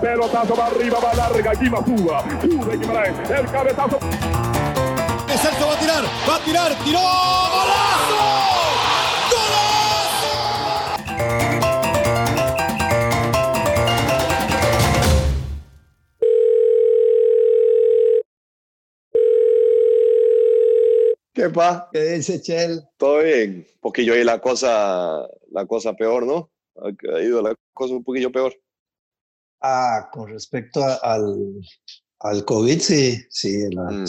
Pelotazo va arriba, va larga, aquí va Suba. Sube Guimaraes, el cabezazo. Celso va a tirar, va a tirar, tiró, golazo. ¿Qué pa? ¿Qué dice Chel? Todo bien. Un poquillo ahí la cosa, la cosa peor, ¿no? Ha ido la cosa un poquillo peor. Ah, con respecto a- al, al COVID, sí, sí. la- Mm.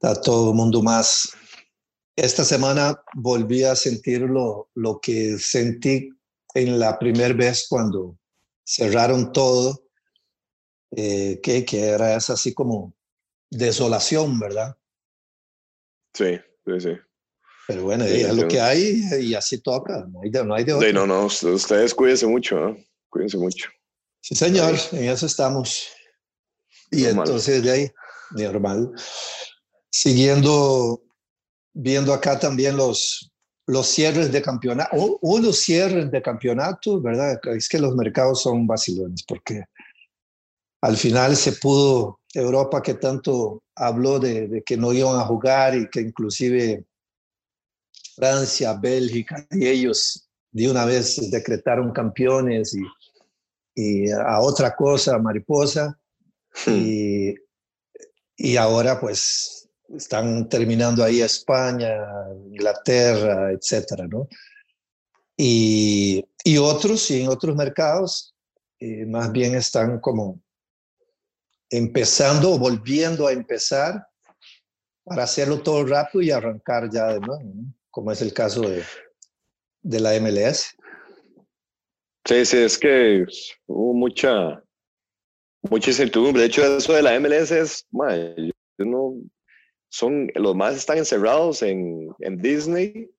Está todo el mundo más. Esta semana volví a sentir lo, lo que sentí en la primera vez cuando cerraron todo, eh, que, que era esa así como desolación, ¿verdad? Sí, sí, sí. Pero bueno, Sí, es lo que hay y así toca, no hay de, no hay de Sí, otra. no, no, ust- ustedes cuídense mucho, ¿no? Cuídense mucho. Sí, señor, en eso estamos. Y Normal. entonces de ahí, normal. Siguiendo, viendo acá también los, los cierres de campeonato, o unos cierres de campeonato, ¿verdad? Es que los mercados son vacilones, porque al final se pudo, Europa que tanto habló de, de que no iban a jugar y que inclusive Francia, Bélgica y ellos de una vez decretaron campeones y, y a otra cosa, mariposa, y, y ahora pues están terminando ahí España, Inglaterra, etcétera, ¿no? Y, y otros, y en otros mercados, eh, más bien están como empezando o volviendo a empezar para hacerlo todo rápido y arrancar ya de nuevo, ¿no? como es el caso de, de la MLS. Sí, sí, es que hubo mucha, mucha incertidumbre. De hecho, eso de la MLS es, mae, yo no, son, los más están encerrados en, en Disney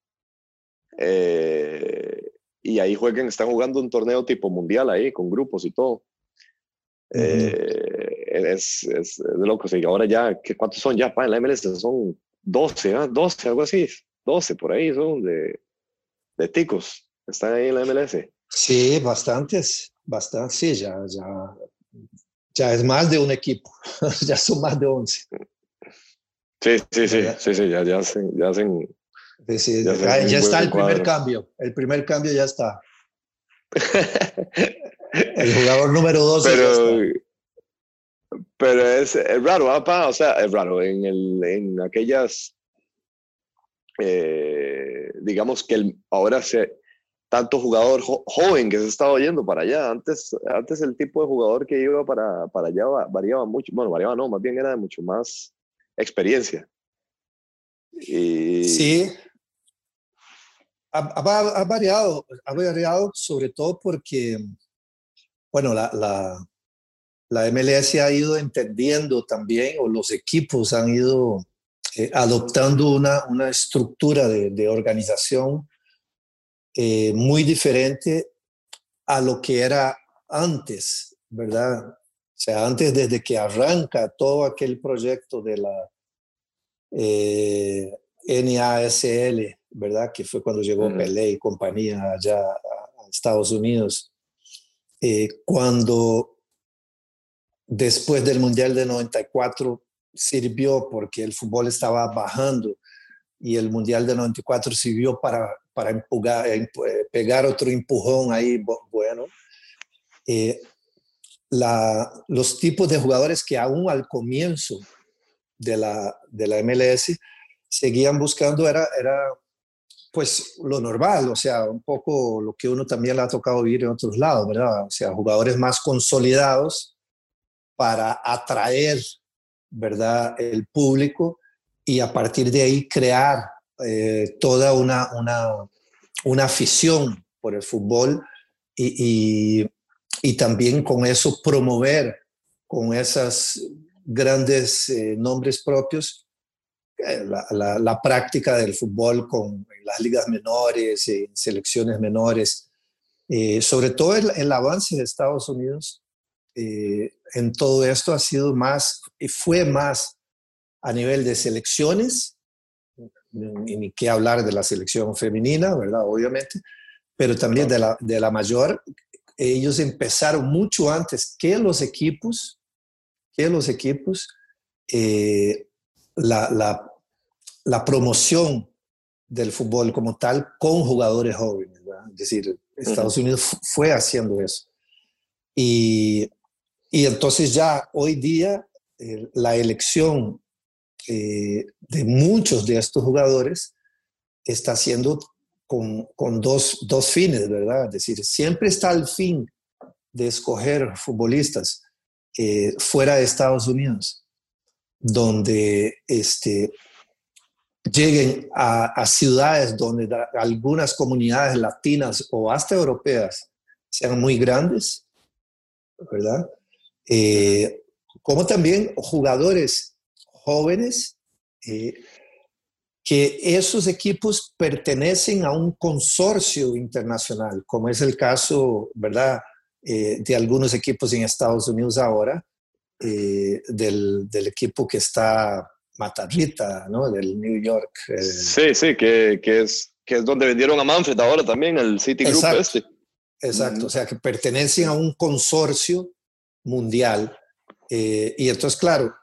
eh, y ahí juegan, están jugando un torneo tipo mundial ahí, con grupos y todo. Eh, es, es, es de loco, sí. Ahora ya, ¿qué, ¿cuántos son ya? Pa, en la MLS son 12, ¿ah? 12, algo así. 12 por ahí son de, de ticos. Están ahí en la MLS. Sí, bastantes, bastantes, sí, ya, ya, ya es más de un equipo, ya son más de 11. Sí, sí, sí, sí, sí, ya, ya hacen, ya hacen, Ya está el primer cambio, el primer cambio ya está. El jugador número 12 ya pero, está. pero es, es raro, ¿ah, o sea, es raro en, el, en aquellas, eh, digamos que el, ahora se, tanto jugador jo- joven que se estaba yendo para allá, antes, antes el tipo de jugador que iba para, para allá va- variaba mucho, bueno, variaba no, más bien era de mucho más experiencia. Y, Sí, ha, ha- ha variado, ha variado sobre todo porque, bueno, la, la, la MLS ha ido entendiendo también, o los equipos han ido eh, adoptando una, una estructura de, de organización eh, muy diferente a lo que era antes, ¿verdad? O sea, antes desde que arranca todo aquel proyecto de la eh, NASL, ¿verdad? Que fue cuando llegó Ujú. Pelé y compañía allá a, a Estados Unidos. Eh, cuando después del Mundial de 94 sirvió porque el fútbol estaba bajando y el Mundial de 94 sirvió para, para empujar, empu- eh, pegar otro empujón ahí, bu- bueno. Eh, los tipos de jugadores que aún al comienzo de la, de la MLS seguían buscando era, era pues lo normal, o sea, un poco lo que uno también le ha tocado vivir en otros lados, ¿verdad? O sea, jugadores más consolidados para atraer, ¿verdad?, el público y a partir de ahí crear eh, toda una, una, una afición por el fútbol y, y, también con eso promover con esas grandes eh, nombres propios eh, la, práctica del fútbol con las ligas menores, eh, selecciones menores, eh, sobre todo el, avance de Estados Unidos en todo esto ha sido más y fue más a nivel de selecciones, ni, qué hablar de la selección femenina, ¿verdad? Obviamente, pero también de la, de la mayor ellos empezaron mucho antes que los equipos, que los equipos, eh, la, la, la, promoción del fútbol como tal con jugadores jóvenes. Es decir, Estados Unidos fue haciendo eso. Y, y entonces ya hoy día eh, la elección eh, de muchos de estos jugadores está siendo con, con dos, dos, fines, ¿verdad? Es decir, siempre está el fin de escoger futbolistas eh, fuera de Estados Unidos, donde este, lleguen a, a, ciudades donde algunas comunidades latinas o hasta europeas sean muy grandes, ¿verdad? Eh, como también jugadores jóvenes eh, que esos equipos pertenecen a un consorcio internacional, como es el caso, ¿verdad?, eh, de algunos equipos en Estados Unidos ahora, eh, del, del, equipo que está Matarrita, ¿no?, del New York. Eh. Sí, sí, que, que, es, que es donde vendieron a Manfred ahora también, el City Group exacto, este. Exacto, o sea, que pertenecen a un consorcio mundial. y entonces, claro,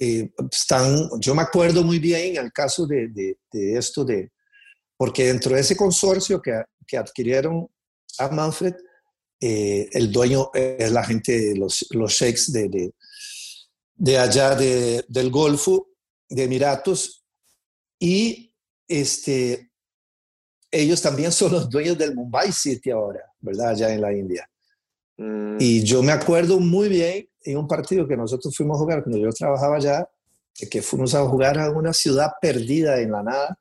eh, están, yo me acuerdo muy bien el caso de, de, de, esto, de, porque dentro de ese consorcio que, que adquirieron a Manfred, eh, el dueño es la gente, los, los sheiks de, de, allá del Golfo, de Emiratos, y este, ellos también son los dueños del Mumbai City ahora, ¿verdad? Allá en la India. Mm. Y yo me acuerdo muy bien en un partido que nosotros fuimos a jugar cuando yo trabajaba allá, que fuimos a jugar a una ciudad perdida en la nada,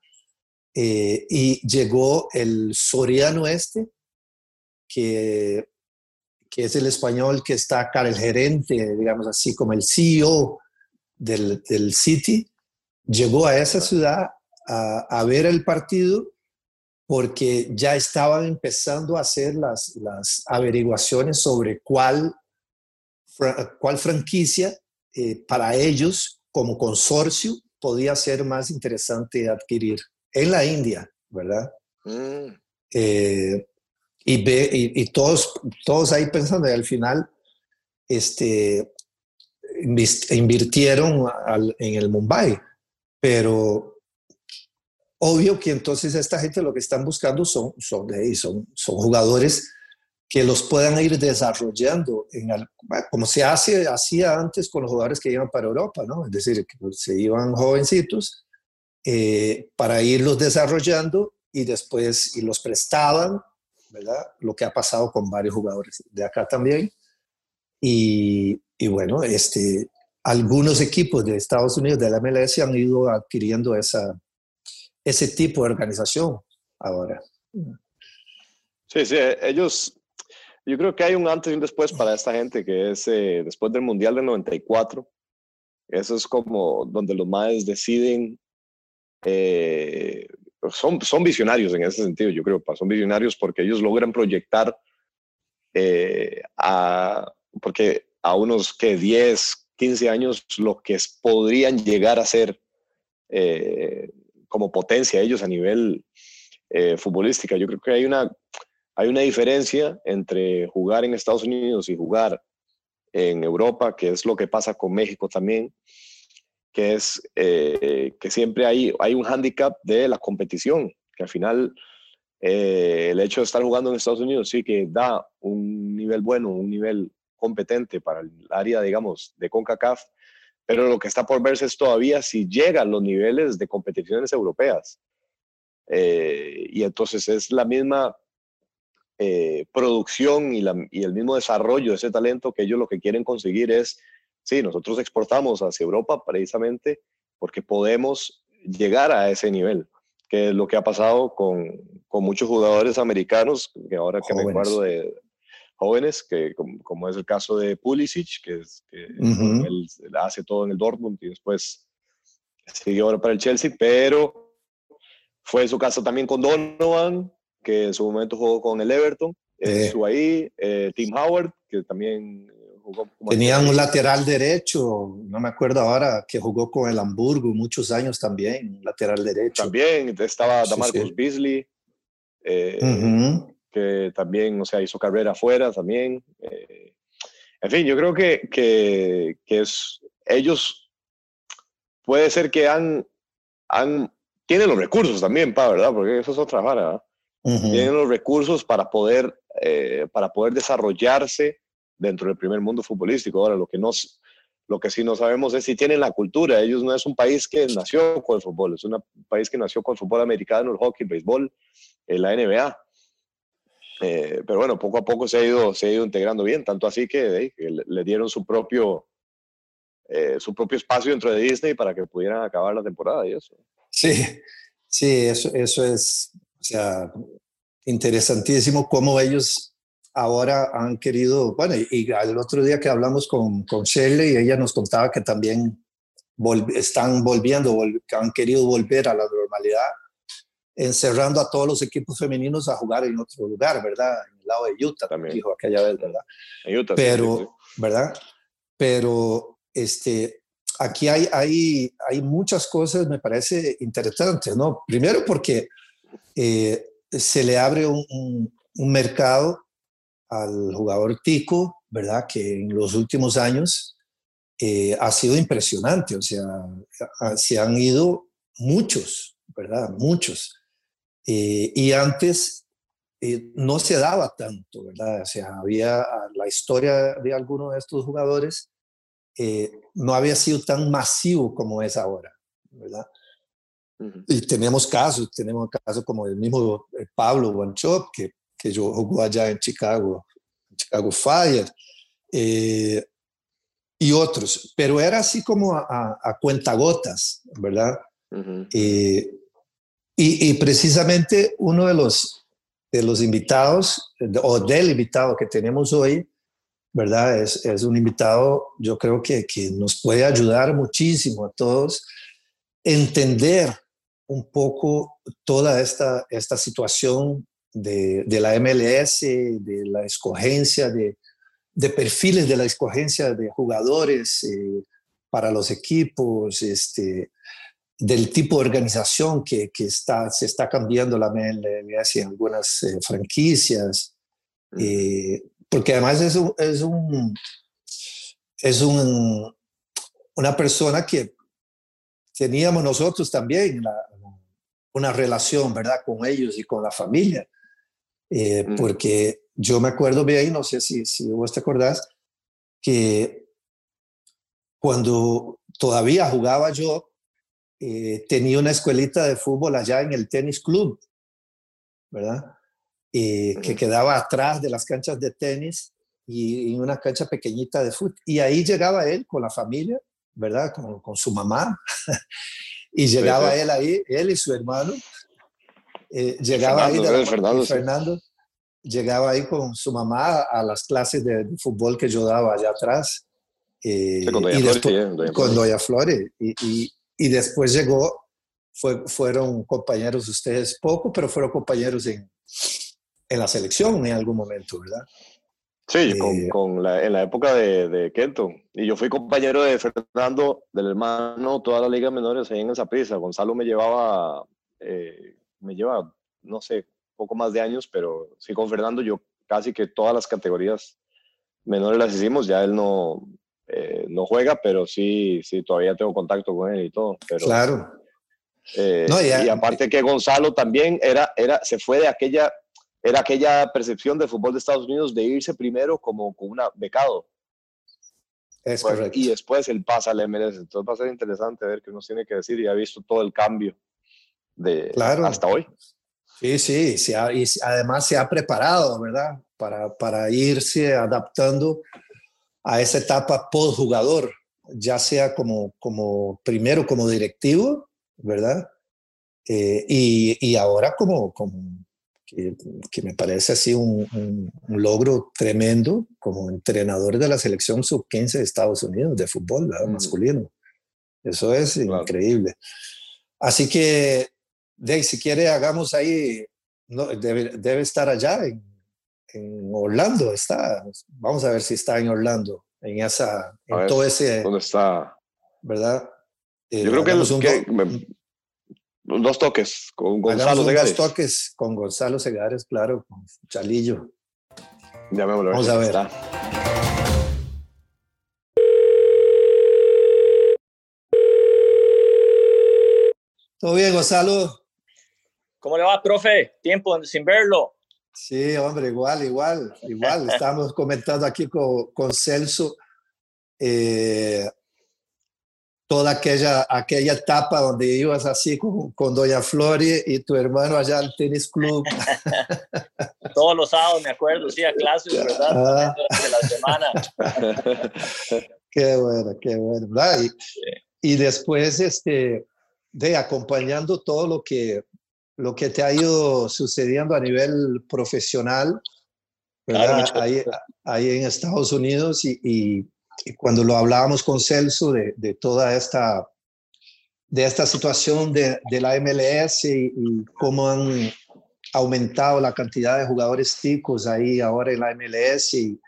eh, y llegó el Soriano este, que, que es el español que está acá, el gerente, digamos así, como el CEO del, del City, llegó a esa ciudad a, a ver el partido porque ya estaban empezando a hacer las, las averiguaciones sobre cuál cuál franquicia eh, para ellos como consorcio podía ser más interesante adquirir en la India, ¿verdad? Mm. Eh, y, ve, y, todos, todos ahí pensando, y al final este, invirtieron en el Mumbai, pero obvio que entonces esta gente lo que están buscando son, son, son, son jugadores que los puedan ir desarrollando, en como se hace, hacía antes con los jugadores que iban para Europa, ¿no? Es decir, que se iban jovencitos eh, para irlos desarrollando y después y los prestaban, ¿verdad? Lo que ha pasado con varios jugadores de acá también. Y, y bueno, este, algunos equipos de Estados Unidos, de la MLS, han ido adquiriendo esa, ese tipo de organización ahora. Sí, sí, ellos yo creo que hay un antes y un después para esta gente, que es eh, después del Mundial del 94. Eso es como donde los madres deciden, eh, son, son visionarios en ese sentido, yo creo, son visionarios porque ellos logran proyectar eh, a, porque a unos que 10, 15 años lo que podrían llegar a ser como potencia ellos a nivel futbolística. Yo creo que hay una hay una diferencia entre jugar en Estados Unidos y jugar en Europa, que es lo que pasa con México también, que es eh, que siempre hay, hay un hándicap de la competición, que al final eh, el hecho de estar jugando en Estados Unidos sí que da un nivel bueno, un nivel competente para el área, digamos, de CONCACAF, pero lo que está por verse es todavía si llegan los niveles de competiciones europeas. Eh, y entonces es la misma eh, producción y, el mismo desarrollo de ese talento que ellos lo que quieren conseguir es, sí, nosotros exportamos hacia Europa precisamente porque podemos llegar a ese nivel, que es lo que ha pasado con, muchos jugadores americanos, que ahora que me acuerdo de jóvenes, que como, es el caso de Pulisic, que, es, que él, hace todo en el Dortmund y después sigue ahora para el Chelsea, pero fue su caso también con Donovan, que en su momento jugó con el Everton, eh, ahí, eh, Tim Howard, que también eh, jugó como... Tenían un lateral derecho, no me acuerdo ahora, que jugó con el Hamburgo muchos años también, lateral derecho. También estaba Damarcus Beasley. Uh que también, o sea, hizo carrera afuera también. Eh, en fin, yo creo que, que, que, es, ellos puede ser que han, han, tienen los recursos también, pa, ¿verdad? Porque eso es otra vara, Tienen los recursos para poder, eh, para poder desarrollarse dentro del primer mundo futbolístico. Ahora, lo que, no, lo que sí no sabemos es si tienen la cultura. Ellos no es un país que nació con el fútbol, es un país que nació con el fútbol americano, el hockey, el béisbol, la NBA. Eh, pero bueno, poco a poco se ha ido, se ha ido integrando bien, tanto así que, le, dieron su propio, eh, su propio espacio dentro de Disney para que pudieran acabar la temporada y eso. Sí, sí, eso, eso es, o sea, interesantísimo cómo ellos ahora han querido, bueno, y, y el otro día que hablamos con, con Shelley, ella nos contaba que también están volviendo, han querido volver a la normalidad encerrando a todos los equipos femeninos a jugar en otro lugar, ¿verdad? En el lado de Utah, también dijo aquella vez, ¿verdad? En Utah, Pero, ¿verdad? Pero este, aquí hay, hay, hay muchas cosas, me parece interesantes, ¿no? Primero porque eh, se le abre un, mercado al jugador tico, ¿verdad? Que en los últimos años eh, ha sido impresionante, o sea, se han ido muchos, ¿verdad? Muchos. Eh, y antes no se daba tanto, ¿verdad? O sea, había la historia de algunos de estos jugadores, no había sido tan masivo como es ahora, ¿verdad? Y tenemos casos, tenemos casos como el mismo Pablo Wanchop, que, que yo jugó allá en Chicago, Chicago Fire, y otros, pero era así como a, a, cuentagotas, ¿verdad? Y, precisamente uno de los, de los invitados, o del invitado que tenemos hoy, ¿verdad? Es, es un invitado, yo creo que, que, nos puede ayudar muchísimo a todos entender un poco toda esta, esta situación de, de la MLS, de la escogencia, de, de, perfiles de la escogencia de jugadores eh, para los equipos, este, del tipo de organización que, que está, se está cambiando la MLS en algunas eh, franquicias, eh, porque además es, un, es, un, es un, una persona que teníamos nosotros también una relación, ¿verdad?, con ellos y con la familia, eh, porque yo me acuerdo bien, no sé si, si vos te acordás, que cuando todavía jugaba yo, eh, tenía una escuelita de fútbol allá en el tenis club, ¿verdad? Eh, que quedaba atrás de las canchas de tenis y en una cancha pequeñita de fútbol. Y ahí llegaba él con la familia, ¿verdad? Con, con su mamá. y llegaba él ahí, él y su hermano. Eh, llegaba ahí Fernando, Fernando, llegaba ahí con su mamá a las clases de, fútbol que yo daba allá atrás. con Doña y después, con Doña Flores. y, y después llegó, fue, fueron compañeros ustedes poco, pero fueron compañeros en, en la selección en algún momento, ¿verdad? Sí, con, eh, con la, en la época de, de, Kenton. Y yo fui compañero de Fernando, del hermano, todas las ligas menores ahí en esa prisa. Gonzalo me llevaba, eh, me lleva, no sé, poco más de años, pero sí con Fernando yo casi que todas las categorías menores las hicimos. Ya él no, eh, no juega, pero sí, sí, todavía tengo contacto con él y todo. Pero, claro. Eh, y aparte que Gonzalo también era, era, se fue de aquella, era aquella percepción del fútbol de Estados Unidos de irse primero como con una becado. Es correcto. Y después él pasa al MLS. Entonces va a ser interesante ver qué nos tiene que decir y ha visto todo el cambio de claro. hasta hoy. Sí, sí, sí y además se ha preparado, ¿verdad? Para, para irse adaptando a esa etapa post jugador, ya sea como, como primero como directivo, ¿verdad? Eh, y, y, ahora como, como que, que, me parece así un, un, logro tremendo como entrenador de la selección sub-15 de Estados Unidos de fútbol mm. masculino. Eso es increíble. Así que, Dave, si quiere, hagamos ahí, no, debe, debe estar allá en, en Orlando está. Vamos a ver si está en Orlando, en esa, en todo ese. ¿Dónde está? ¿Verdad? Yo creo que, los, que dos toques con Gonzalo Segares. Dos toques con Gonzalo Segares, claro, con Chalillo. Vamos a ver. ¿Todo bien, Gonzalo? ¿Cómo le va, profe? Tiempo sin verlo. Sí, hombre, igual, igual, igual. Estamos comentando aquí con, con Celso eh, toda aquella, aquella etapa donde ibas así con, con Doña Flori y tu hermano allá al tenis club. Todos los sábados, me acuerdo, sí, a clases, ¿verdad? Ah. De la semana. qué bueno, qué bueno. Y, y después, este, de acompañando todo lo que, lo que te ha ido sucediendo a nivel profesional, ahí, ahí, en Estados Unidos y, y, cuando lo hablábamos con Celso de, de, toda esta, de esta situación de, de la MLS y, cómo han aumentado la cantidad de jugadores ticos ahí ahora en la MLS y,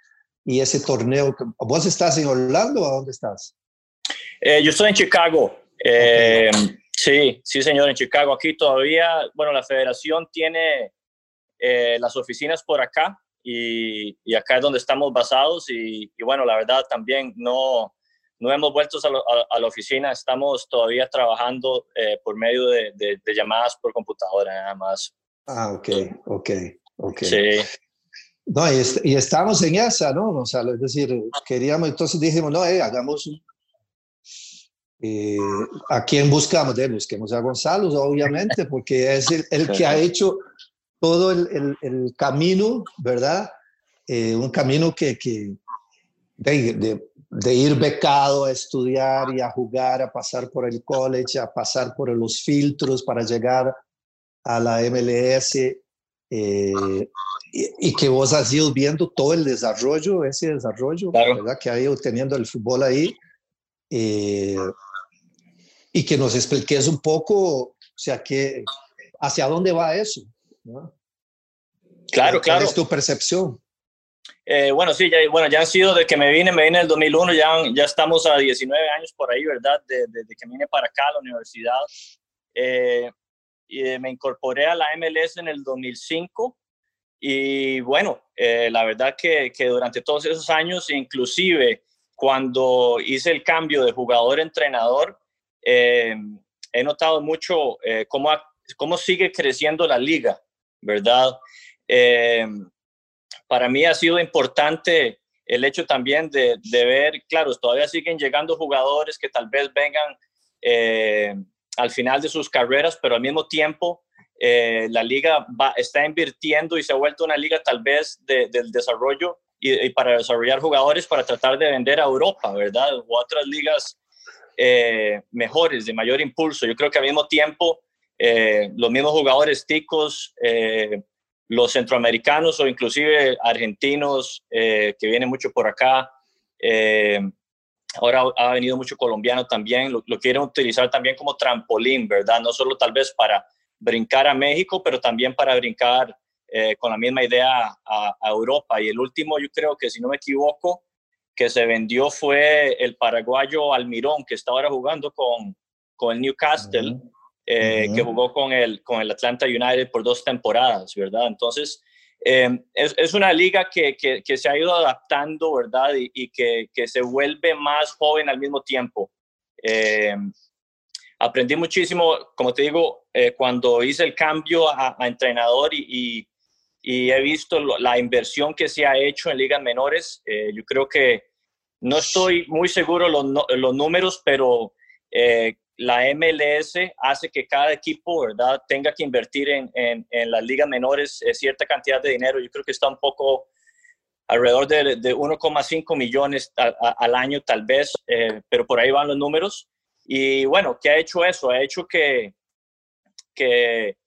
y ese torneo. ¿Vos estás en Orlando o dónde estás? Eh, yo estoy en Chicago. Eh, Sí, sí, señor, en Chicago. Aquí todavía, bueno, la federación tiene eh, las oficinas por acá y, y, acá es donde estamos basados y, bueno, la verdad también no, no hemos vuelto a, la oficina, estamos todavía trabajando eh, por medio de, de, llamadas por computadora nada más. Ah, ok, ok, ok. Sí. No, y, y, estamos en esa, ¿no? O sea, es decir, queríamos, entonces dijimos, no, eh, hagamos un, eh, ¿A quién buscamos? De, busquemos a Gonzalo, obviamente, porque es el, que ha hecho todo el, el, camino, ¿verdad? Eh, un camino que, que de, de, ir becado a estudiar y a jugar, a pasar por el college, a pasar por los filtros para llegar a la MLS. Eh, y, que vos has ido viendo todo el desarrollo, ese desarrollo, ¿verdad? Que ha ido teniendo el fútbol ahí. Eh, y que nos expliques un poco, o sea, que, hacia dónde va eso. Claro, claro. es tu percepción? Eh, bueno, sí, ya, bueno, ya han sido de que me vine, me vine en el 2001, ya, ya estamos a 19 años por ahí, ¿verdad? Desde de, que vine para acá a la universidad. Eh, y me incorporé a la MLS en el 2005 y bueno, eh, la verdad que, que, durante todos esos años, inclusive cuando hice el cambio de jugador-entrenador, eh, he notado mucho eh, cómo, cómo sigue creciendo la liga, ¿verdad? Eh, para mí ha sido importante el hecho también de, ver, claro, todavía siguen llegando jugadores que tal vez vengan al final de sus carreras, pero al mismo tiempo la liga está invirtiendo y se ha vuelto una liga tal vez de, del desarrollo y, para desarrollar jugadores para tratar de vender a Europa, ¿verdad? O otras ligas eh, mejores, de mayor impulso. Yo creo que al mismo tiempo eh, los mismos jugadores ticos, eh, los centroamericanos o inclusive argentinos que vienen mucho por acá, ahora ha venido mucho colombiano también, lo, quieren utilizar también como trampolín, ¿verdad? No solo tal vez para brincar a México, pero también para brincar con la misma idea a, a Europa. Y el último, yo creo que si no me equivoco, que se vendió fue el paraguayo Almirón, que está ahora jugando con, con el Newcastle, eh, que jugó con el, con el Atlanta United por dos temporadas, ¿verdad? Entonces, eh, es, es, una liga que, que, se ha ido adaptando, ¿verdad? Y, que, que, se vuelve más joven al mismo tiempo. Eh, aprendí muchísimo, como te digo, cuando hice el cambio a, entrenador y, y y he visto la inversión que se ha hecho en ligas menores. Eh, yo creo que no estoy muy seguro los, los números, pero eh, la MLS hace que cada equipo ¿verdad? tenga que invertir en, en, en las ligas menores eh, cierta cantidad de dinero. Yo creo que está un poco alrededor de, de 1,5 millones al año tal vez, pero por ahí van los números. Y bueno, ¿qué ha hecho eso? Ha hecho que, que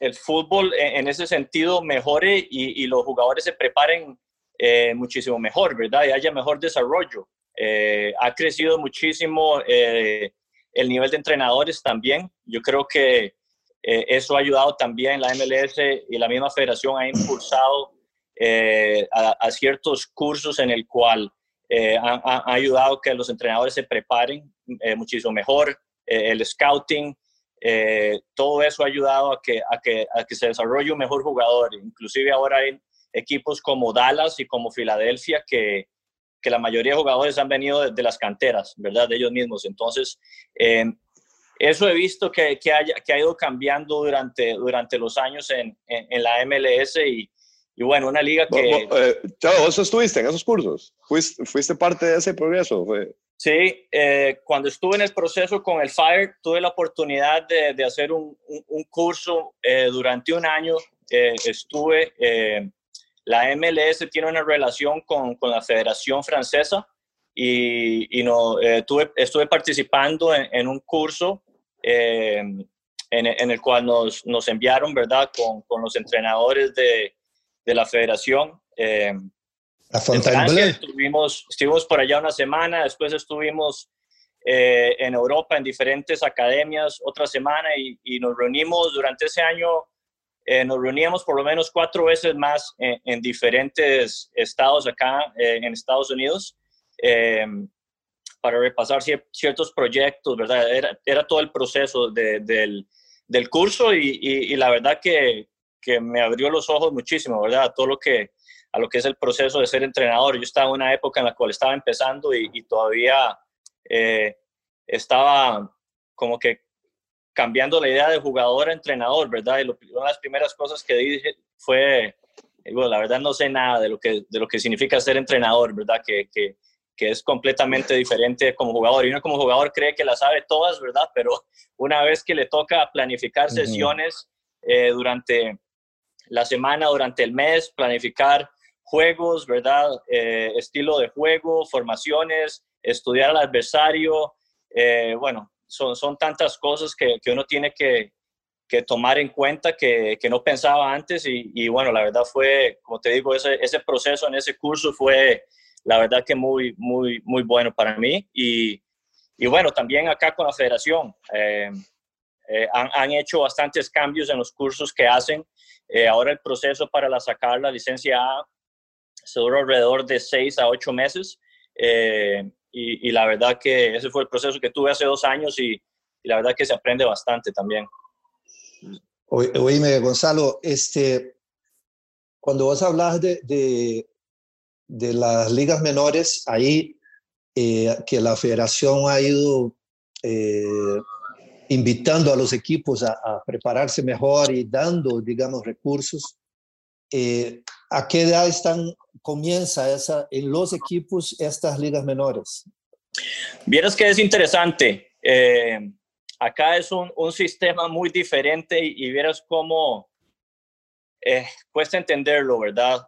el fútbol en, ese sentido mejore y, los jugadores se preparen eh, muchísimo mejor, ¿verdad? Y haya mejor desarrollo. Eh, ha crecido muchísimo eh, el nivel de entrenadores también. Yo creo que eso ha ayudado también la MLS y la misma federación ha impulsado a, ciertos cursos en el cual ha, ha, ayudado que los entrenadores se preparen muchísimo mejor. el scouting, todo eso ha ayudado a que, a, que, a que se desarrolle un mejor jugador. Inclusive ahora hay equipos como Dallas y como Filadelfia que, que la mayoría de jugadores han venido de, las canteras, ¿verdad? De ellos mismos. Entonces, eso he visto que, que, haya, que ha ido cambiando durante, durante los años en, en, la MLS y, y, bueno, una liga que... Eh, ¿vos estuviste en esos cursos? ¿Fuiste, fuiste parte de ese progreso? Fue... Sí, eh, cuando estuve en el proceso con el FIRE, tuve la oportunidad de, de hacer un, un, curso eh, durante un año. estuve, la MLS tiene una relación con, con la Federación Francesa y, y no, tuve, estuve participando en, en un curso eh, en, el cual nos, nos enviaron, ¿verdad?, con, con, los entrenadores de, de la federación. Eh, estuvimos, estuvimos por allá una semana, después estuvimos eh, en Europa en diferentes academias otra semana y, y nos reunimos durante ese año, eh, nos reuníamos por lo menos cuatro veces más en, en diferentes estados acá en Estados Unidos para repasar ciertos proyectos, ¿verdad? Era, era todo el proceso del, del, curso y, y, la verdad que, que, me abrió los ojos muchísimo, ¿verdad? Todo lo que, a lo que es el proceso de ser entrenador. Yo estaba en una época en la cual estaba empezando y, todavía eh, estaba como que cambiando la idea de jugador a entrenador, ¿verdad? Y una de las primeras cosas que dije fue, bueno, la verdad no sé nada de lo que, de lo que significa ser entrenador, ¿verdad? Que, que, que es completamente diferente como jugador. Y uno como jugador cree que la sabe todas, ¿verdad? Pero una vez que le toca planificar sesiones eh, durante la semana, durante el mes, planificar juegos, ¿verdad? Eh, estilo de juego, formaciones, estudiar al adversario, eh, bueno, son, son tantas cosas que, que uno tiene que, que, tomar en cuenta que, que no pensaba antes y, y, bueno, la verdad fue, como te digo, ese, ese proceso en ese curso fue la verdad que muy, muy, muy bueno para mí. Y, y bueno, también acá con la federación. Eh, eh, han, han, hecho bastantes cambios en los cursos que hacen. Eh, ahora el proceso para la, sacar la licencia A se duró alrededor de seis a ocho meses. Y, y, la verdad que ese fue el proceso que tuve hace dos años y, y la verdad que se aprende bastante también. Oíme, Gonzalo, este, cuando vos hablas de, de, de las ligas menores, ahí eh, que la federación ha ido eh, invitando a los equipos a, prepararse mejor y dando, digamos, recursos. Eh, ¿A qué edad están, comienza esa, en los equipos estas ligas menores? Vieras que es interesante. acá es un, un, sistema muy diferente y, y vieras cómo cuesta entenderlo, ¿verdad?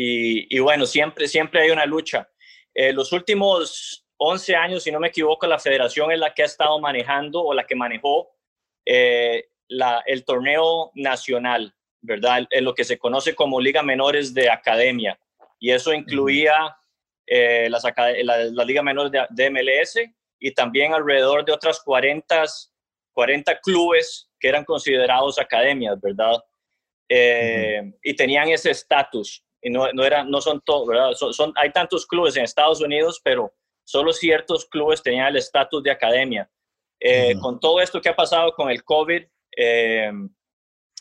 Y, bueno, siempre, siempre hay una lucha. Eh, los últimos 11 años, si no me equivoco, la federación es la que ha estado manejando o la que manejó eh, la, el torneo nacional, ¿verdad? En lo que se conoce como Liga Menores de Academia. Y eso incluía eh, las, la, la, Liga Menores de, de, MLS y también alrededor de otras 40, 40 clubes que eran considerados academias, ¿verdad? Eh, y tenían ese estatus y no, no, era, no son todos, ¿verdad? Son, hay tantos clubes en Estados Unidos, pero solo ciertos clubes tenían el estatus de academia. Eh, con todo esto que ha pasado con el COVID,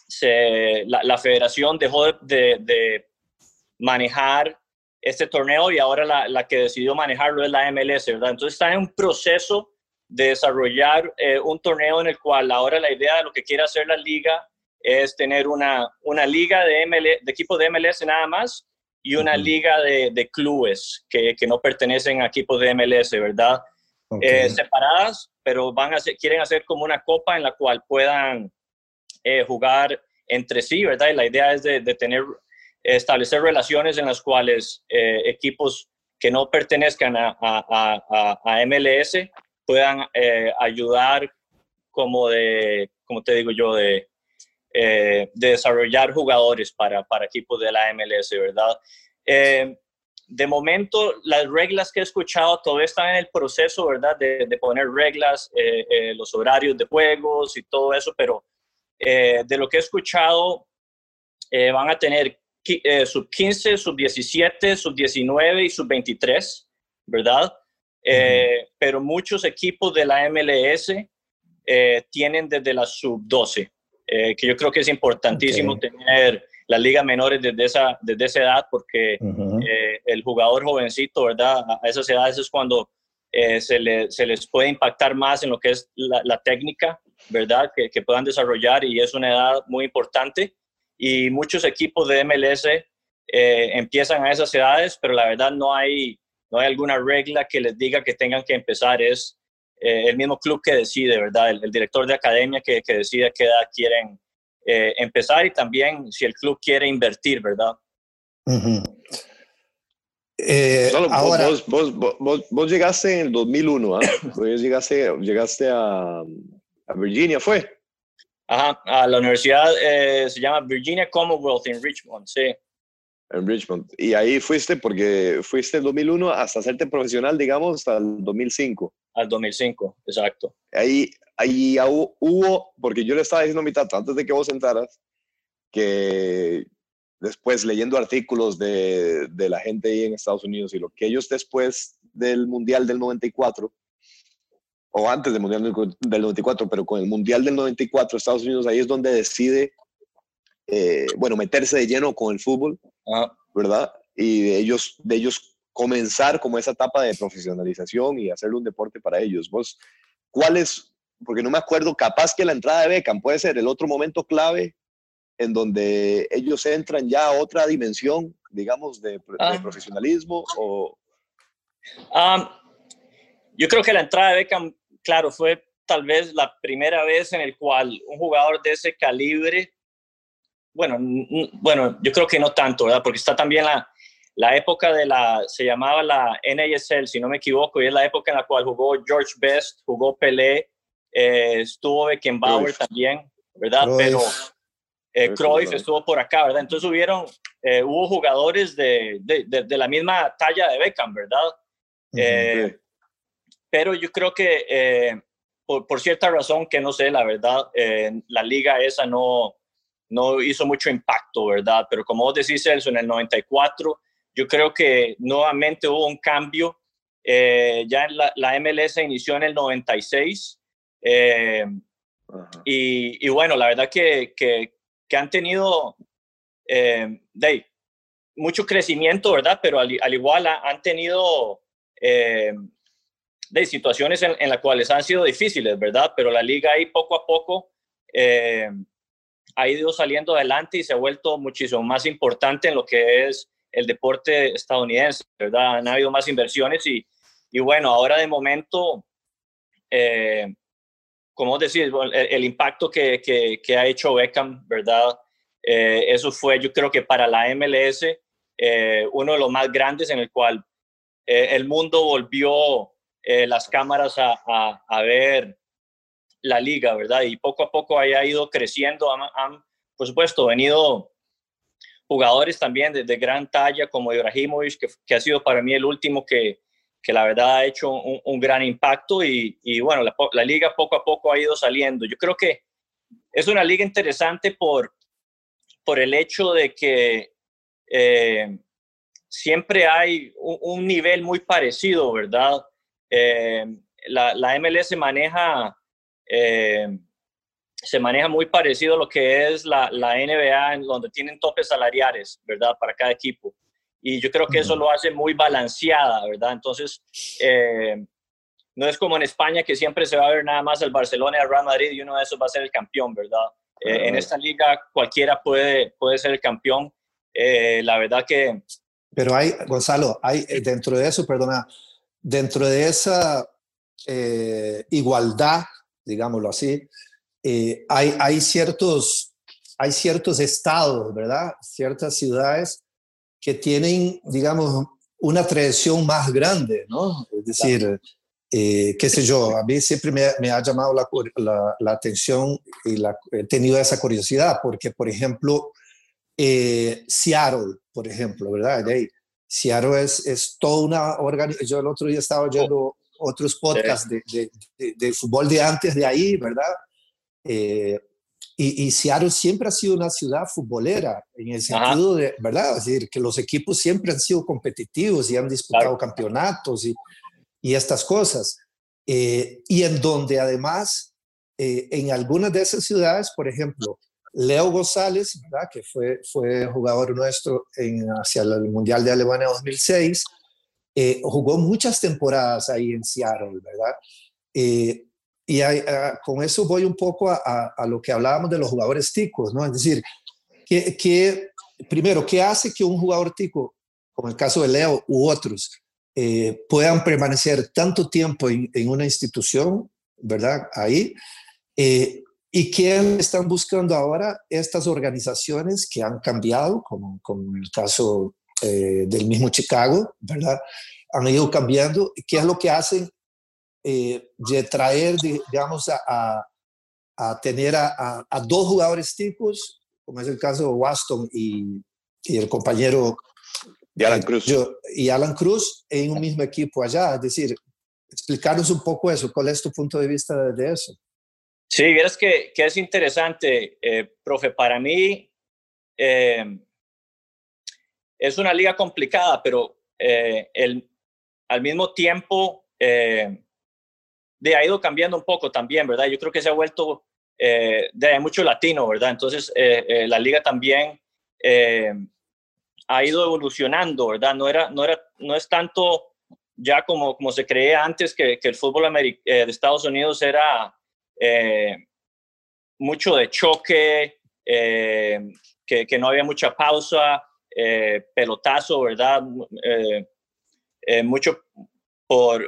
se, la, federación dejó de, de, manejar este torneo y ahora la, la, que decidió manejarlo es la MLS, ¿verdad? Entonces está en un proceso de desarrollar eh, un torneo en el cual ahora la idea de lo que quiere hacer la liga es tener una, una liga de, ML, de equipos de MLS nada más y una liga de, de clubes que, que, no pertenecen a equipos de MLS, ¿verdad? Eh, separadas, pero van a quieren hacer como una copa en la cual puedan eh, jugar entre sí, ¿verdad? Y la idea es de, de tener, establecer relaciones en las cuales eh, equipos que no pertenezcan a, a, a, a MLS puedan ayudar como de, como te digo yo, de, eh, de desarrollar jugadores para, para equipos de la MLS, ¿verdad? Eh, de momento, las reglas que he escuchado todavía están en el proceso, ¿verdad? De, de poner reglas, eh, los horarios de juegos y todo eso, pero de lo que he escuchado, van a tener sub 15, sub 17, sub 19 y sub 23, ¿verdad? Pero muchos equipos de la MLS eh, tienen desde la sub-12, eh, que yo creo que es importantísimo tener las ligas menores desde esa, desde esa edad, porque eh, el jugador jovencito, ¿verdad? A esas edades es cuando se, se, les puede impactar más en lo que es la, técnica, ¿verdad? Que, que, puedan desarrollar y es una edad muy importante. Y muchos equipos de MLS empiezan a esas edades, pero la verdad no hay, no hay alguna regla que les diga que tengan que empezar. Es eh, el mismo club que decide, ¿verdad? El, director de academia que, que, decide a qué edad quieren eh, empezar y también si el club quiere invertir, ¿verdad? Eh, ahora, vos, vos, vos, llegaste en el 2001, ¿ah? llegaste, llegaste a, a, Virginia, ¿fue? Ajá, a la universidad se llama Virginia Commonwealth en Richmond, sí en Richmond. Y ahí fuiste porque fuiste en 2001 hasta hacerte profesional, digamos, hasta el 2005. Al 2005, exacto. Ahí, ahí hubo, porque yo le estaba diciendo a mi tata antes de que vos entraras, que después leyendo artículos de, de la gente ahí en Estados Unidos y lo que ellos después del Mundial del 94, o antes del Mundial del 94, pero con el Mundial del 94, Estados Unidos ahí es donde decide eh, bueno, meterse de lleno con el fútbol, ah. ¿verdad? Y de ellos, de ellos comenzar como esa etapa de profesionalización y hacer un deporte para ellos. ¿Vos cuál es? Porque no me acuerdo, capaz que la entrada de Beckham puede ser el otro momento clave en donde ellos entran ya a otra dimensión, digamos, de, ah. profesionalismo o... yo creo que la entrada de Beckham, claro, fue tal vez la primera vez en el cual un jugador de ese calibre bueno, bueno, yo creo que no tanto, ¿verdad? Porque está también la, la época de la, se llamaba la NASL, si no me equivoco, y es la época en la cual jugó George Best, jugó Pelé, eh, estuvo Beckenbauer también, ¿verdad? Pero eh, Cruyff estuvo por acá, ¿verdad? Entonces hubieron, eh, hubo jugadores de, de, de, la misma talla de Beckham, ¿verdad? Eh, pero yo creo que por, por, cierta razón que no sé, la verdad, la liga esa no, no hizo mucho impacto, ¿verdad? Pero como vos decís, Celso, en el 94, yo creo que nuevamente hubo un cambio. Eh, ya la, la, MLS inició en el 96. Eh, y, y, bueno, la verdad que, que, que han tenido eh, de, mucho crecimiento, ¿verdad? Pero al, al igual han tenido de, situaciones en, en las cuales han sido difíciles, ¿verdad? Pero la liga ahí poco a poco ha ido saliendo adelante y se ha vuelto muchísimo más importante en lo que es el deporte estadounidense, ¿verdad? Han habido más inversiones y, y bueno, ahora de momento, eh, como decir, el, el impacto que, que, que, ha hecho Beckham, ¿verdad? Eh, eso fue, yo creo que para la MLS, eh, uno de los más grandes en el cual eh, el mundo volvió eh, las cámaras a, a, a ver la liga, ¿verdad? Y poco a poco haya ido creciendo. Han, por supuesto, venido jugadores también de, gran talla como Ibrahimovic, que, que, ha sido para mí el último que, que la verdad ha hecho un, gran impacto y, y bueno, la, liga poco a poco ha ido saliendo. Yo creo que es una liga interesante por, por el hecho de que eh, siempre hay un, nivel muy parecido, ¿verdad? Eh, la, la MLS maneja eh, se maneja muy parecido a lo que es la, la, NBA, en donde tienen topes salariales, ¿verdad? Para cada equipo. Y yo creo que eso lo hace muy balanceada, ¿verdad? Entonces, eh, no es como en España que siempre se va a ver nada más el Barcelona y el Real Madrid y uno de esos va a ser el campeón, ¿verdad? Eh, en esta liga cualquiera puede, puede ser el campeón. la verdad que... Pero hay, Gonzalo, hay dentro de eso, perdona, dentro de esa igualdad digámoslo así, eh, hay, hay, ciertos, hay ciertos estados, ¿verdad? Ciertas ciudades que tienen, digamos, una tradición más grande, ¿no? Es decir, eh, qué sé yo, a mí siempre me, me ha llamado la, la, la, atención y la, he tenido esa curiosidad, porque, por ejemplo, eh, Seattle, por ejemplo, ¿verdad? De Seattle es, es toda una organización. Yo el otro día estaba oyendo otros podcasts de, de, de, fútbol de antes de ahí, ¿verdad? Eh, y, y, Seattle siempre ha sido una ciudad futbolera, en el sentido de, ¿verdad? Es decir, que los equipos siempre han sido competitivos y han disputado campeonatos y, y, estas cosas. Eh, y en donde además eh, en algunas de esas ciudades, por ejemplo, Leo González, ¿verdad? que fue, fue jugador nuestro en, hacia el Mundial de Alemania 2006, eh, jugó muchas temporadas ahí en Seattle, ¿verdad? Eh, y ah, con eso voy un poco a, lo que hablábamos de los jugadores ticos, ¿no? Es decir, que, primero, ¿qué hace que un jugador tico, como el caso de Leo u otros, eh, puedan permanecer tanto tiempo en, en, una institución, ¿verdad? Ahí. Eh, ¿Y qué están buscando ahora estas organizaciones que han cambiado, como, como el caso eh, del mismo Chicago, ¿verdad? Han ido cambiando. ¿Qué es lo que hacen? Eh, de traer, digamos, a, a, tener a, a, dos jugadores tipos, como es el caso de Waston y, y el compañero y Alan Cruz. Yo, y Alan Cruz en un mismo equipo allá. Es decir, explicarnos un poco eso. ¿Cuál es tu punto de vista de, de eso? Sí, vieras que, que es interesante, eh, profe. Para mí eh, es una liga complicada, pero eh, el, al mismo tiempo eh, de, ha ido cambiando un poco también, ¿verdad? Yo creo que se ha vuelto eh, de hay mucho latino, ¿verdad? Entonces la liga también ha ido evolucionando, ¿verdad? No, era, no, era, no es tanto ya como, como se creía antes que, que el fútbol eh, de Estados Unidos era eh, mucho de choque, eh, que, que, no había mucha pausa, pelotazo, ¿verdad? mucho por,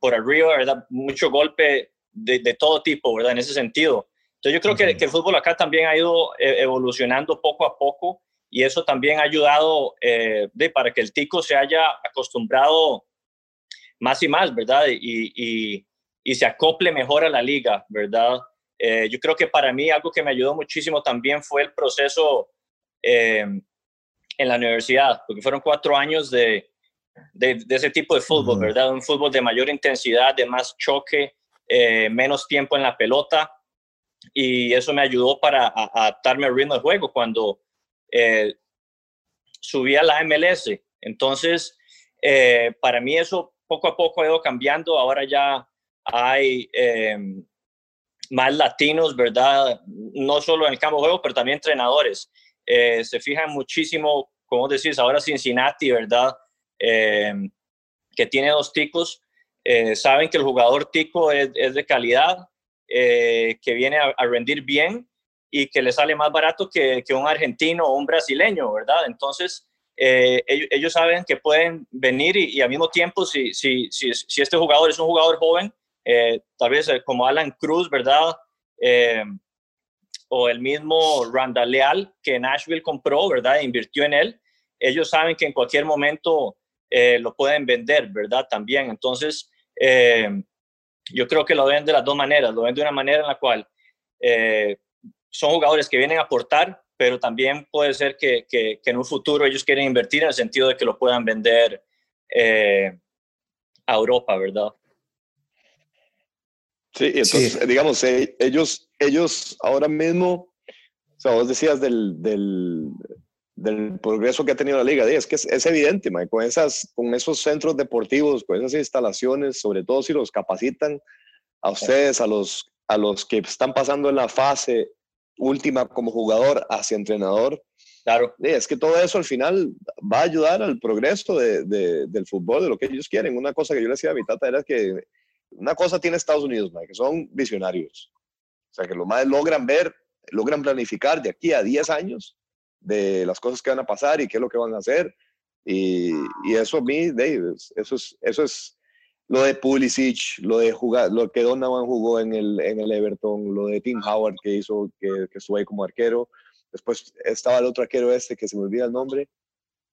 por arriba, ¿verdad? Mucho golpe de, de, todo tipo, ¿verdad? En ese sentido. Entonces yo creo que, que el fútbol acá también ha ido evolucionando poco a poco y eso también ha ayudado eh, de, para que el tico se haya acostumbrado más y más, ¿verdad? Y, y, y se acople mejor a la liga, ¿verdad? Eh, yo creo que para mí algo que me ayudó muchísimo también fue el proceso eh, en la universidad, porque fueron cuatro años de, de, de ese tipo de fútbol, ¿verdad? Un fútbol de mayor intensidad, de más choque, eh, menos tiempo en la pelota, y eso me ayudó para adaptarme al ritmo de juego cuando eh, subí a la MLS. Entonces, eh, para mí eso poco a poco ha ido cambiando. Ahora ya hay eh, más latinos, ¿verdad? No solo en el campo de juego, pero también entrenadores. Eh, se fijan muchísimo, como decís, ahora Cincinnati, ¿verdad? Eh, que tiene dos ticos. Eh, saben que el jugador tico es, de calidad, que viene a, rendir bien y que le sale más barato que, un argentino o un brasileño, ¿verdad? Entonces, eh, ellos, saben que pueden venir y, y al mismo tiempo, si, si, si, este jugador es un jugador joven, eh, tal vez eh, como Alan Cruz, ¿verdad? Eh, o el mismo Randall Leal que Nashville compró, ¿verdad? E invirtió en él. Ellos saben que en cualquier momento lo pueden vender, ¿verdad? También. Entonces, yo creo que lo ven de las dos maneras. Lo ven de una manera en la cual son jugadores que vienen a aportar, pero también puede ser que, que, en un futuro ellos quieren invertir en el sentido de que lo puedan vender a Europa, ¿verdad? Sí, entonces, sí. digamos, eh, ellos, ellos ahora mismo, o sea, vos decías del, del, del progreso que ha tenido la liga, es que es, es evidente, man, con, esas, con esos centros deportivos, con esas instalaciones, sobre todo si los capacitan a ustedes, a los, a los que están pasando en la fase última como jugador hacia entrenador. Claro. Es que todo eso al final va a ayudar al progreso de, de, del fútbol, de lo que ellos quieren. Una cosa que yo le decía a mi tata era que una cosa tiene Estados Unidos, que son visionarios. O sea, que los más logran ver, logran planificar de aquí a 10 años de las cosas que van a pasar y qué es lo que van a hacer. Y, y eso a mí, Dave, eso es, eso es lo de Pulisic, lo de jugar, lo que Donovan jugó en el, en el Everton, lo de Tim Howard que hizo, que, que estuvo ahí como arquero. Después estaba el otro arquero este que se me olvida el nombre.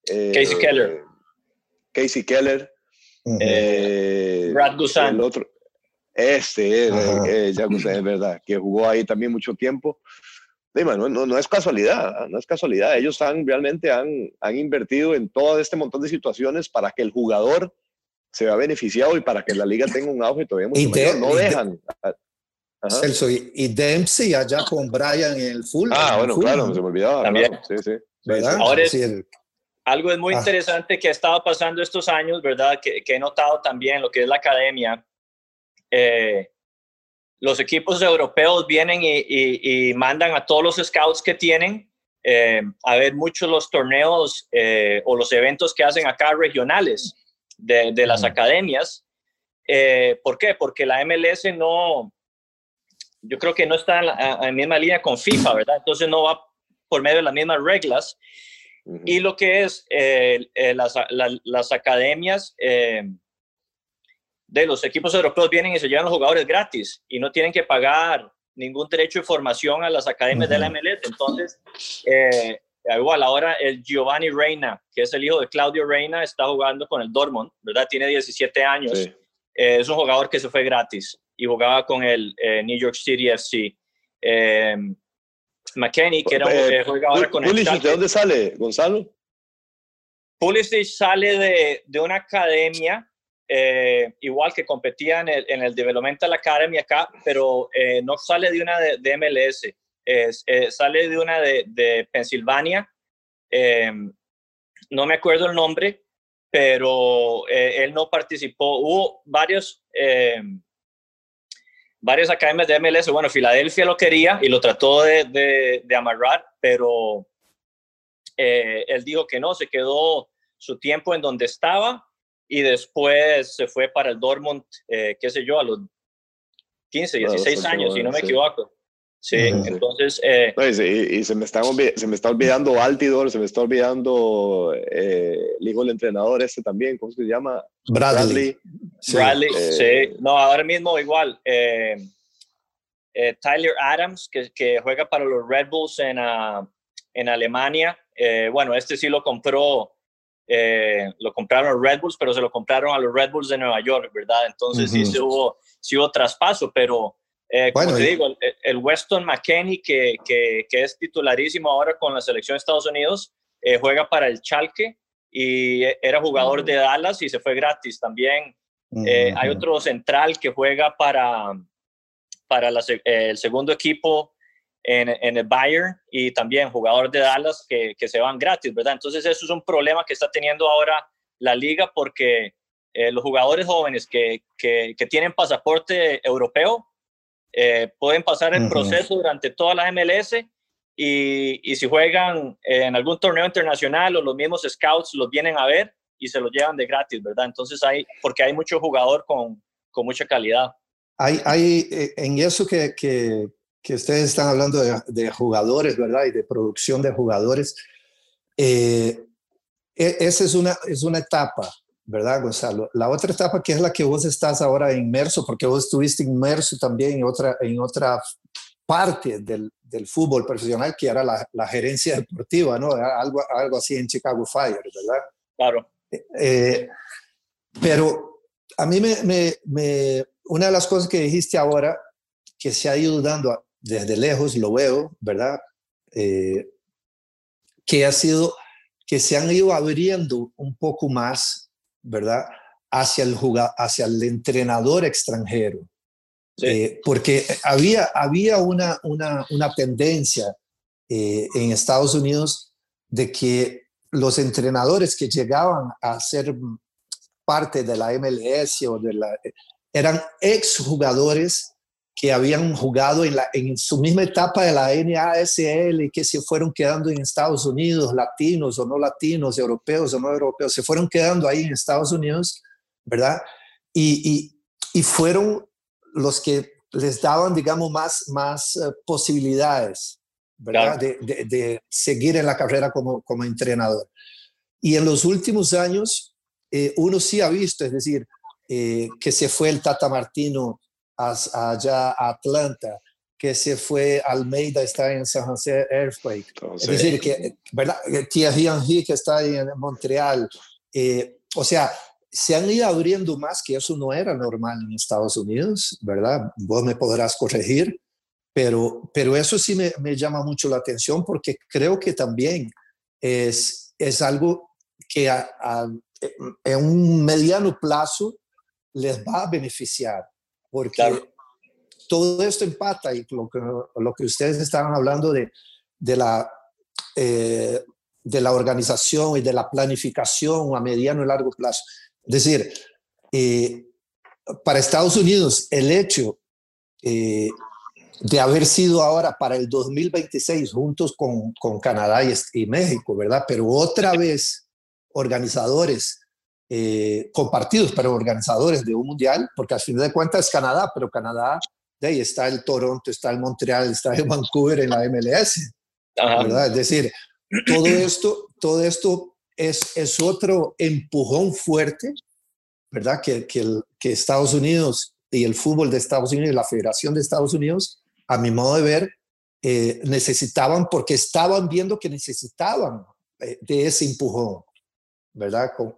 Eh, Casey Keller. Casey Keller. Uh -huh. eh, Brad Gusan. El otro, este, uh -huh. eh, ya es verdad, que jugó ahí también mucho tiempo. No, no, no, es casualidad, no es casualidad. Ellos han, realmente han, han invertido en todo este montón de situaciones para que el jugador se vea beneficiado y para que la liga tenga un auge todavía mucho de, mayor. No dejan. De, Celso, y, y, Dempsey allá con Brian en el full. Ah, bueno, full, claro, ¿no? se me olvidaba. También. Claro. Sí, sí. ¿verdad? Ahora es, sí, el, algo es muy ah. interesante que ha estado pasando estos años, ¿verdad? Que, que, he notado también lo que es la academia. Eh, los equipos europeos vienen y, mandan a todos los scouts que tienen eh, a ver muchos los torneos eh, o los eventos que hacen acá regionales de, las academias. Eh, ¿Por qué? Porque la MLS no, yo creo que no está en la, misma línea con FIFA, ¿verdad? Entonces no va por medio de las mismas reglas. Y lo que es las, las, academias de los equipos europeos vienen y se llevan los jugadores gratis y no tienen que pagar ningún derecho de formación a las academias de la MLS. Entonces, eh, igual ahora el Giovanni Reina, que es el hijo de Claudio Reina, está jugando con el Dortmund, ¿verdad? Tiene 17 años. Eh, es un jugador que se fue gratis y jugaba con el eh, New York City FC. Eh, McKenny, que era un jugador con el... ¿De dónde sale, Gonzalo? Pulisic sale de, de una academia eh, igual que competía en el, en el Developmental Academy acá, pero eh, no sale de una de, MLS, eh, sale de una de, de Pensilvania. no me acuerdo el nombre, pero él no participó. Hubo varios, varias academias de MLS. Bueno, Filadelfia lo quería y lo trató de, de amarrar, pero él dijo que no, se quedó su tiempo en donde estaba y después se fue para el Dortmund, eh, qué sé yo, a los 15, 16 años, si no me equivoco. Sí, entonces... Eh, y, se, me está, se me está olvidando Altidor, se me está olvidando eh, el hijo del entrenador ese también, ¿cómo se llama? Bradley. Bradley, sí. No, ahora mismo igual. Tyler Adams, que, que, juega para los Red Bulls en, uh, en Alemania. bueno, este sí lo compró eh, lo compraron Red Bulls, pero se lo compraron a los Red Bulls de Nueva York, ¿verdad? Entonces sí, se hubo, sí hubo traspaso, pero eh, como te digo, el, Weston McKenney, que, que, que, es titularísimo ahora con la selección de Estados Unidos, eh, juega para el Chalke y era jugador de Dallas y se fue gratis también. hay otro central que juega para, para el segundo equipo en, el Bayern y también jugador de Dallas que, que, se van gratis, ¿verdad? Entonces eso es un problema que está teniendo ahora la liga porque eh, los jugadores jóvenes que, que, tienen pasaporte europeo eh, pueden pasar el proceso durante toda la MLS y, y, si juegan en algún torneo internacional o los mismos scouts los vienen a ver y se los llevan de gratis, ¿verdad? Entonces hay, porque hay mucho jugador con, con mucha calidad. Hay, hay eh, en eso que, que, que ustedes están hablando de, jugadores, ¿verdad? Y de producción de jugadores. Eh, e, esa es una, es una etapa, ¿verdad, Gonzalo? La otra etapa que es la que vos estás ahora inmerso, porque vos estuviste inmerso también en otra, en otra parte del, del fútbol profesional, que era la, la, gerencia deportiva, ¿no? Algo, algo así en Chicago Fire, ¿verdad? Claro. Eh, pero a mí me, me, me, una de las cosas que dijiste ahora, que se ha ido dando desde lejos lo veo, ¿verdad? Eh, que ha sido, que se han ido abriendo un poco más, ¿verdad? Hacia el, hacia el entrenador extranjero. Eh, porque había, había una, una, una tendencia eh, en Estados Unidos de que los entrenadores que llegaban a ser parte de la MLS o de la, eran exjugadores que habían jugado en, la, en su misma etapa de la NASL y que se fueron quedando en Estados Unidos, latinos o no latinos, europeos o no europeos, se fueron quedando ahí en Estados Unidos, ¿verdad? Y, y, fueron los que les daban, digamos, más, más eh, posibilidades, ¿verdad? De, de, seguir en la carrera como, como entrenador. Y en los últimos años, eh, uno sí ha visto, es decir, eh, que se fue el Tata Martino allá a Atlanta, que se fue Almeida, está en San José Earthquake. Es decir, que, ¿verdad? Thierry Henry, que está en Montreal. Eh, o sea, se han ido abriendo más, que eso no era normal en Estados Unidos, ¿verdad? Vos me podrás corregir, pero, pero eso sí me, me llama mucho la atención porque creo que también es, es algo que en un mediano plazo les va a beneficiar porque todo esto empata y lo que, lo que ustedes estaban hablando de, de la, eh, de la organización y de la planificación a mediano y largo plazo. Es decir, eh, para Estados Unidos, el hecho eh, de haber sido ahora para el 2026 juntos con, con Canadá y, y, México, ¿verdad? Pero otra vez organizadores eh, compartidos, pero organizadores de un mundial, porque al fin de cuentas es Canadá, pero Canadá, de ahí está el Toronto, está el Montreal, está el Vancouver en la MLS, ¿verdad? Es decir, todo esto, todo esto es, es otro empujón fuerte, ¿verdad? Que, que, el, que Estados Unidos y el fútbol de Estados Unidos la Federación de Estados Unidos a mi modo de ver, eh, necesitaban porque estaban viendo que necesitaban eh, de ese empujón, ¿verdad? Con,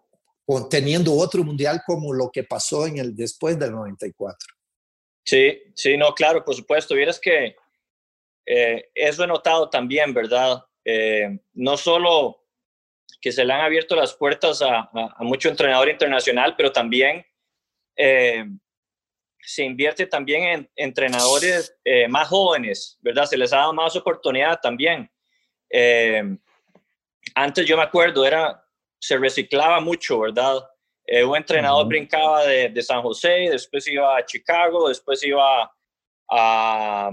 teniendo otro mundial como lo que pasó en el después del 94. Sí, sí, no, claro, por supuesto. Vieras que eh, eso he notado también, ¿verdad? no solo que se le han abierto las puertas a, a, a mucho entrenador internacional, pero también se invierte también en entrenadores eh, más jóvenes, ¿verdad? Se les ha dado más oportunidad también. Eh, antes yo me acuerdo, era, se reciclaba mucho, ¿verdad? Eh, un entrenador brincaba de, de, San José, después iba a Chicago, después iba a,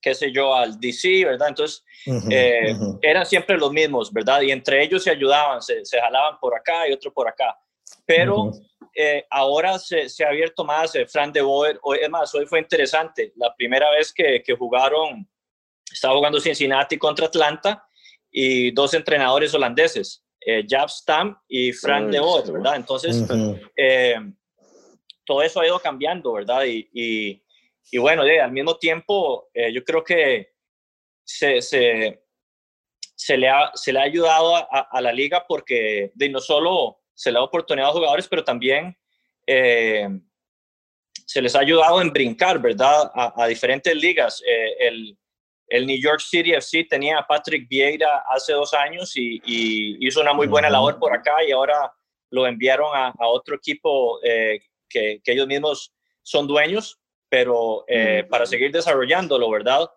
qué sé yo, al DC, ¿verdad? Entonces, eran siempre los mismos, ¿verdad? Y entre ellos se ayudaban, se, se jalaban por acá y otro por acá. Pero eh, ahora se, se, ha abierto más eh, Fran de Boer. Hoy, es más, hoy fue interesante. La primera vez que, que jugaron, estaba jugando Cincinnati contra Atlanta y dos entrenadores holandeses, eh, Jab Stam y Frank de Boer, ¿verdad? Entonces, eh, todo eso ha ido cambiando, ¿verdad? Y, y, y bueno, al mismo tiempo, yo creo que se, se, se, le, ha, se le ha ayudado a, a la liga porque de no solo se le da oportunidad a jugadores, pero también eh, se les ha ayudado en brincar, ¿verdad? A, diferentes ligas. Eh, el, el, New York City FC tenía a Patrick Vieira hace dos años y, hizo una muy buena labor por acá y ahora lo enviaron a, otro equipo eh, que, que, ellos mismos son dueños, pero para seguir desarrollándolo, ¿verdad?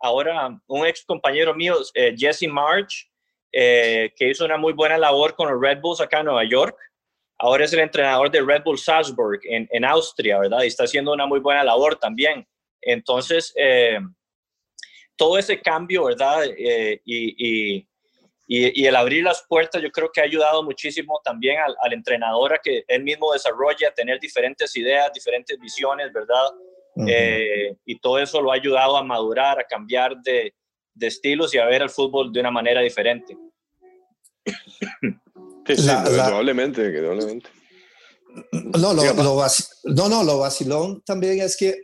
ahora un ex compañero mío, Jesse March, eh, que hizo una muy buena labor con los Red Bulls acá en Nueva York. Ahora es el entrenador de Red Bull Salzburg en, en Austria, ¿verdad? Y está haciendo una muy buena labor también. Entonces, eh, todo ese cambio, ¿verdad? Eh, y, y, y, el abrir las puertas, yo creo que ha ayudado muchísimo también al, al, entrenador a que él mismo desarrolle, a tener diferentes ideas, diferentes visiones, ¿verdad? y todo eso lo ha ayudado a madurar, a cambiar de, de estilos y a ver el fútbol de una manera diferente. Sí, sí, probablemente, probablemente. No, lo, lo, no, no, lo vacilón también es que,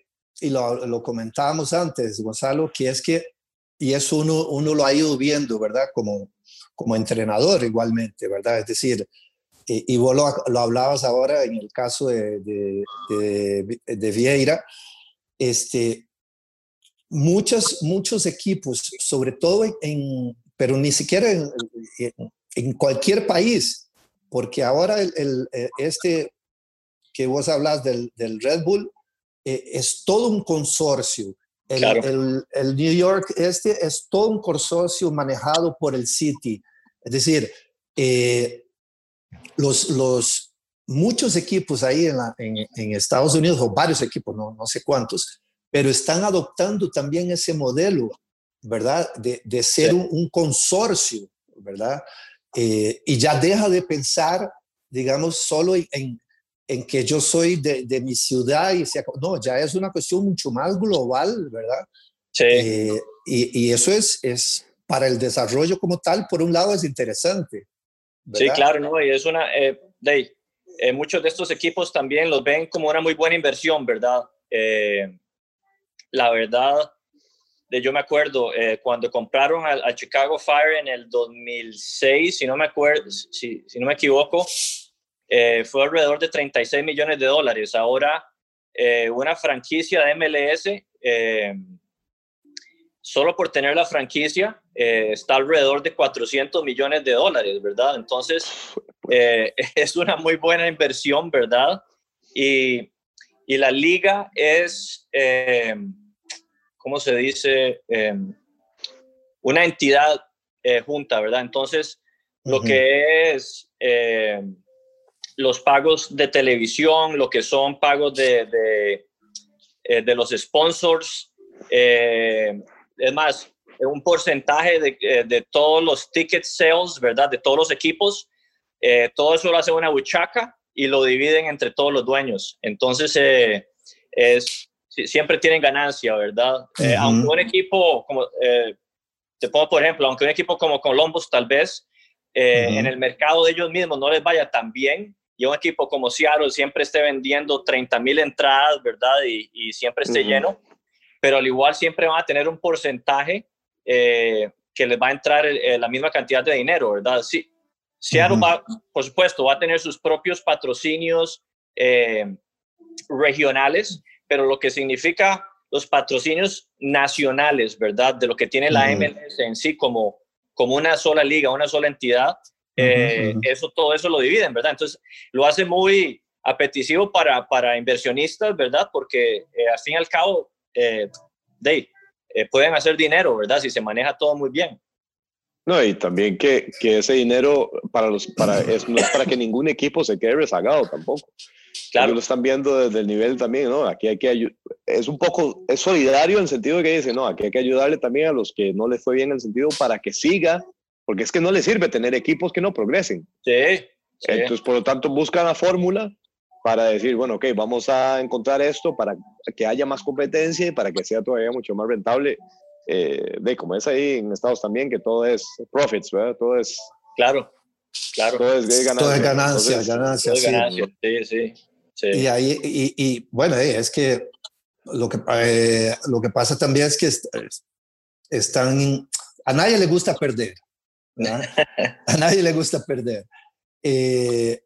y lo, lo comentábamos antes, Gonzalo, que es que, y eso uno, uno lo ha ido viendo, ¿verdad? Como, como entrenador igualmente, ¿verdad? Es decir, y, y vos lo, lo, hablabas ahora en el caso de, de, de, de Vieira, este, muchos, muchos equipos, sobre todo en, pero ni siquiera en, en, cualquier país, porque ahora el, eh, este que vos hablas del, del Red Bull es todo un consorcio. El, el, el, New York este es todo un consorcio manejado por el City. Es decir, eh, los, los, muchos equipos ahí en, la, en, en, Estados Unidos, o varios equipos, no, no sé cuántos, pero están adoptando también ese modelo, ¿verdad? De, de ser un, un, consorcio, ¿verdad? Eh, y ya deja de pensar, digamos, solo en, en que yo soy de, de mi ciudad y se, no, ya es una cuestión mucho más global, ¿verdad? Sí. Eh, y, y, eso es, es para el desarrollo como tal, por un lado es interesante. ¿verdad? Sí, claro, ¿no? Y es una, eh, de, eh, muchos de estos equipos también los ven como una muy buena inversión, ¿verdad? Eh, la verdad, de, yo me acuerdo cuando compraron al, Chicago Fire en el 2006, si no me acuerdo, si, si no me equivoco, eh, fue alrededor de 36 millones de dólares. Ahora, eh, una franquicia de MLS, eh, solo por tener la franquicia, eh, está alrededor de 400 millones de dólares, ¿verdad? Entonces, es una muy buena inversión, ¿verdad? Y, y la liga es ¿cómo se dice? Eh, una entidad eh, junta, ¿verdad? Entonces, lo uh -huh. que es eh, los pagos de televisión, lo que son pagos de, de, de los sponsors. es más, un porcentaje de, de, todos los ticket sales, ¿verdad? De todos los equipos. todo eso lo hace una buchaca y lo dividen entre todos los dueños. Entonces, es, siempre tienen ganancia, ¿verdad? aunque un equipo, como te pongo por ejemplo, aunque un equipo como Columbus tal vez en el mercado de ellos mismos no les vaya tan bien, y un equipo como Seattle siempre esté vendiendo 30 mil entradas, ¿verdad? Y, siempre esté lleno, pero al igual siempre van a tener un porcentaje eh, que les va a entrar eh, la misma cantidad de dinero, ¿verdad? Sí, Seattle va, por supuesto, va a tener sus propios patrocinios eh, regionales, pero lo que significa los patrocinios nacionales, ¿verdad? De lo que tiene la MLS en sí como, como una sola liga, una sola entidad, eh, eso, todo eso lo dividen, ¿verdad? Entonces, lo hace muy apetitivo para, para inversionistas, ¿verdad? Porque eh, al fin y al cabo, eh, eh, pueden hacer dinero, ¿verdad? Si se maneja todo muy bien. No, y también que, que ese dinero para los, para, es, no es para que ningún equipo se quede rezagado tampoco. Claro. lo están viendo desde el nivel también, ¿no? Aquí hay que es un poco, es solidario en el sentido de que dice, no, aquí hay que ayudarle también a los que no les fue bien en el sentido para que siga porque es que no le sirve tener equipos que no progresen. Sí. Entonces, por lo tanto, buscan la fórmula para decir, bueno, ok, vamos a encontrar esto para que haya más competencia y para que sea todavía mucho más rentable. Eh, de como es ahí en Estados también, que todo es profits, ¿verdad? Todo es... Claro, claro. Todo es ganancia. Todo es ganancia, ganancia, sí. Ganancia, sí, sí, sí. Y, ahí, y, y bueno, eh, es que lo que, eh, lo que pasa también es que están... A nadie le gusta perder. A nadie le gusta perder. Eh,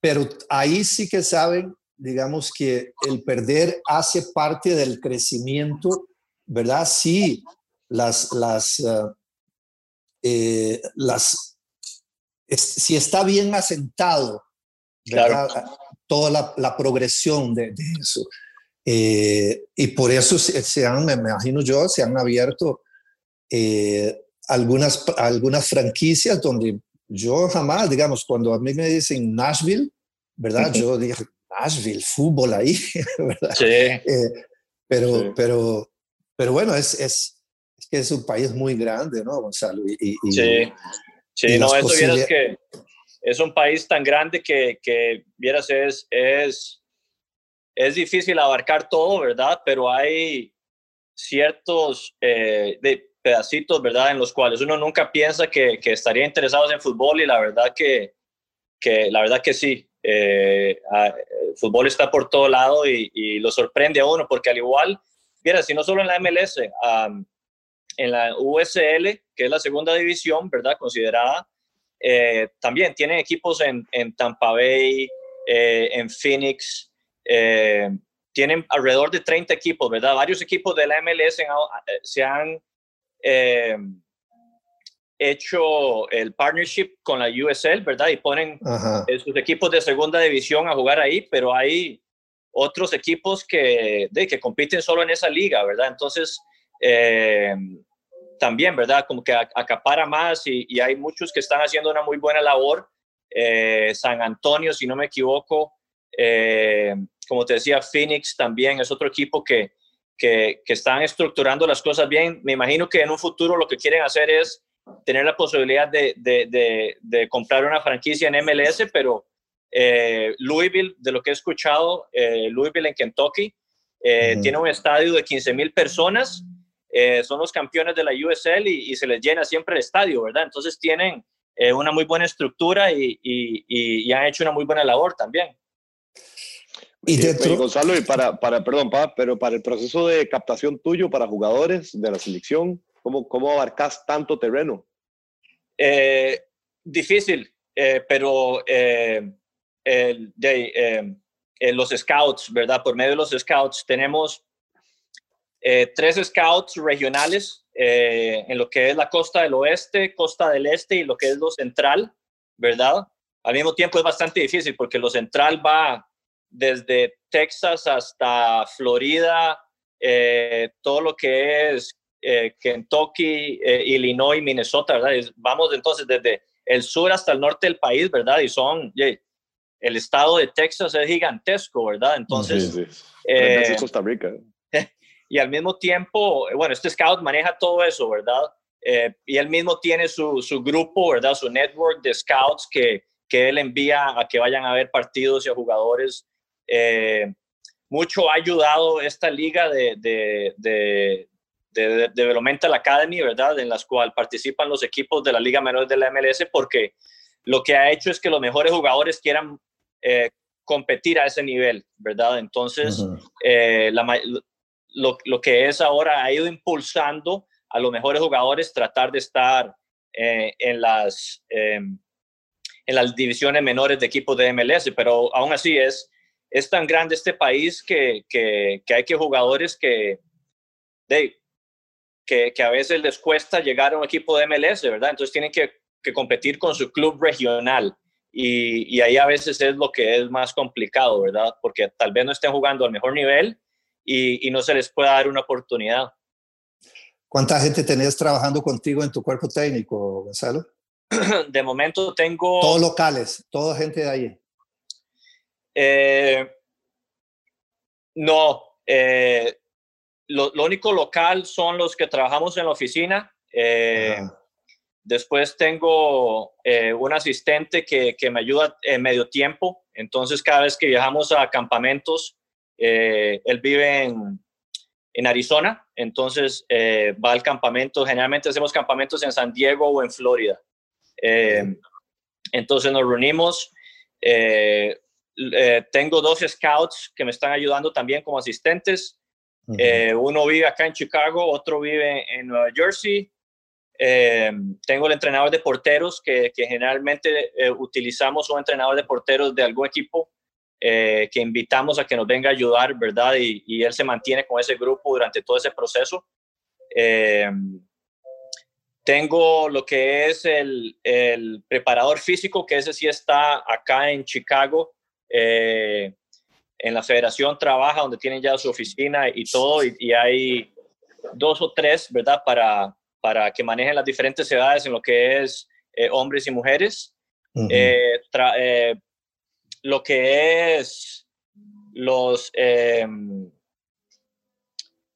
pero ahí sí que saben, digamos que el perder hace parte del crecimiento, ¿verdad? Sí, las, las, eh, eh, las, si está bien asentado, ¿verdad? Toda la, progresión de, eso. y por eso se, han, me imagino yo, se han abierto algunas, algunas franquicias donde yo jamás, digamos, cuando a mí me dicen Nashville, ¿verdad? Yo dije, Nashville, fútbol ahí, ¿verdad? Sí. Eh, pero, pero, pero bueno, es, es, es, que es un país muy grande, ¿no, Gonzalo? Y, sí, sí no, eso vieras que es un país tan grande que, que vieras, es, es, es difícil abarcar todo, ¿verdad? Pero hay ciertos, eh, de, pedacitos, ¿verdad? En los cuales uno nunca piensa que, que estaría interesado en fútbol y la verdad que, que la verdad que sí. Eh, el fútbol está por todo lado y, y, lo sorprende a uno porque al igual, mira, si no solo en la MLS, en la USL, que es la segunda división, ¿verdad? Considerada, eh, también tienen equipos en, en Tampa Bay, eh, en Phoenix, tienen alrededor de 30 equipos, ¿verdad? Varios equipos de la MLS se han eh, hecho el partnership con la USL, ¿verdad? Y ponen sus equipos de segunda división a jugar ahí, pero hay otros equipos que, de, que compiten solo en esa liga, ¿verdad? Entonces, eh, también, ¿verdad? Como que acapara más y, hay muchos que están haciendo una muy buena labor. Eh, San Antonio, si no me equivoco, como te decía, Phoenix también es otro equipo que, que, están estructurando las cosas bien. Me imagino que en un futuro lo que quieren hacer es tener la posibilidad de, de, comprar una franquicia en MLS, pero eh, Louisville, de lo que he escuchado, eh, Louisville en Kentucky, eh, tiene un estadio de 15 mil personas, son los campeones de la USL y, se les llena siempre el estadio, ¿verdad? Entonces tienen una muy buena estructura y, y, han hecho una muy buena labor también. Y dentro... Gonzalo, y para, para, perdón, pa, pero para el proceso de captación tuyo para jugadores de la selección, ¿cómo, cómo abarcas tanto terreno? Eh, difícil, eh, pero eh, de, los scouts, ¿verdad? Por medio de los scouts tenemos tres scouts regionales en lo que es la costa del oeste, costa del este y lo que es lo central, ¿verdad? Al mismo tiempo es bastante difícil porque lo central va desde Texas hasta Florida, eh, todo lo que es eh, Kentucky, eh, Illinois, Minnesota, ¿verdad? Vamos entonces desde el sur hasta el norte del país, ¿verdad? Y son, el estado de Texas es gigantesco, ¿verdad? Entonces... Sí, Costa Rica. y al mismo tiempo, bueno, este scout maneja todo eso, ¿verdad? Y él mismo tiene su, su, grupo, ¿verdad? Su network de scouts que, que él envía a que vayan a ver partidos y a jugadores. Eh, mucho ha ayudado esta liga de, de, de, de, Developmental Academy, ¿verdad? En las cuales participan los equipos de la Liga Menor de la MLS, porque lo que ha hecho es que los mejores jugadores quieran eh, competir a ese nivel, ¿verdad? Entonces, lo, lo, que es ahora ha ido impulsando a los mejores jugadores tratar de estar eh, en, las, em, en las divisiones menores de equipos de MLS, pero aún así es, es tan grande este país que, que, hay que jugadores que, de, que, que, a veces les cuesta llegar a un equipo de MLS, ¿verdad? Entonces tienen que, que competir con su club regional. Y, y, ahí a veces es lo que es más complicado, ¿verdad? Porque tal vez no estén jugando al mejor nivel y, y no se les pueda dar una oportunidad. ¿Cuánta gente tenés trabajando contigo en tu cuerpo técnico, Gonzalo? De momento tengo... Todos locales, toda gente de ahí. Eh, no, eh, lo, único local son los que trabajamos en la oficina. Eh, después tengo un asistente que, que, me ayuda en medio tiempo. Entonces, cada vez que viajamos a campamentos, él vive en, en Arizona, entonces va al campamento, generalmente hacemos campamentos en San Diego o en Florida. Entonces nos reunimos, eh, tengo dos scouts que me están ayudando también como asistentes. uno vive acá en Chicago, otro vive en Nueva Jersey. tengo el entrenador de porteros que, que generalmente utilizamos un entrenador de porteros de algún equipo eh, que invitamos a que nos venga a ayudar, ¿verdad? Y, él se mantiene con ese grupo durante todo ese proceso. Eh, tengo lo que es el, el, preparador físico, que ese sí está acá en Chicago. Eh, en la federación trabaja, donde tienen ya su oficina y todo, y, hay dos o tres, ¿verdad? Para, para que manejen las diferentes edades en lo que es hombres y mujeres lo que es los... Em,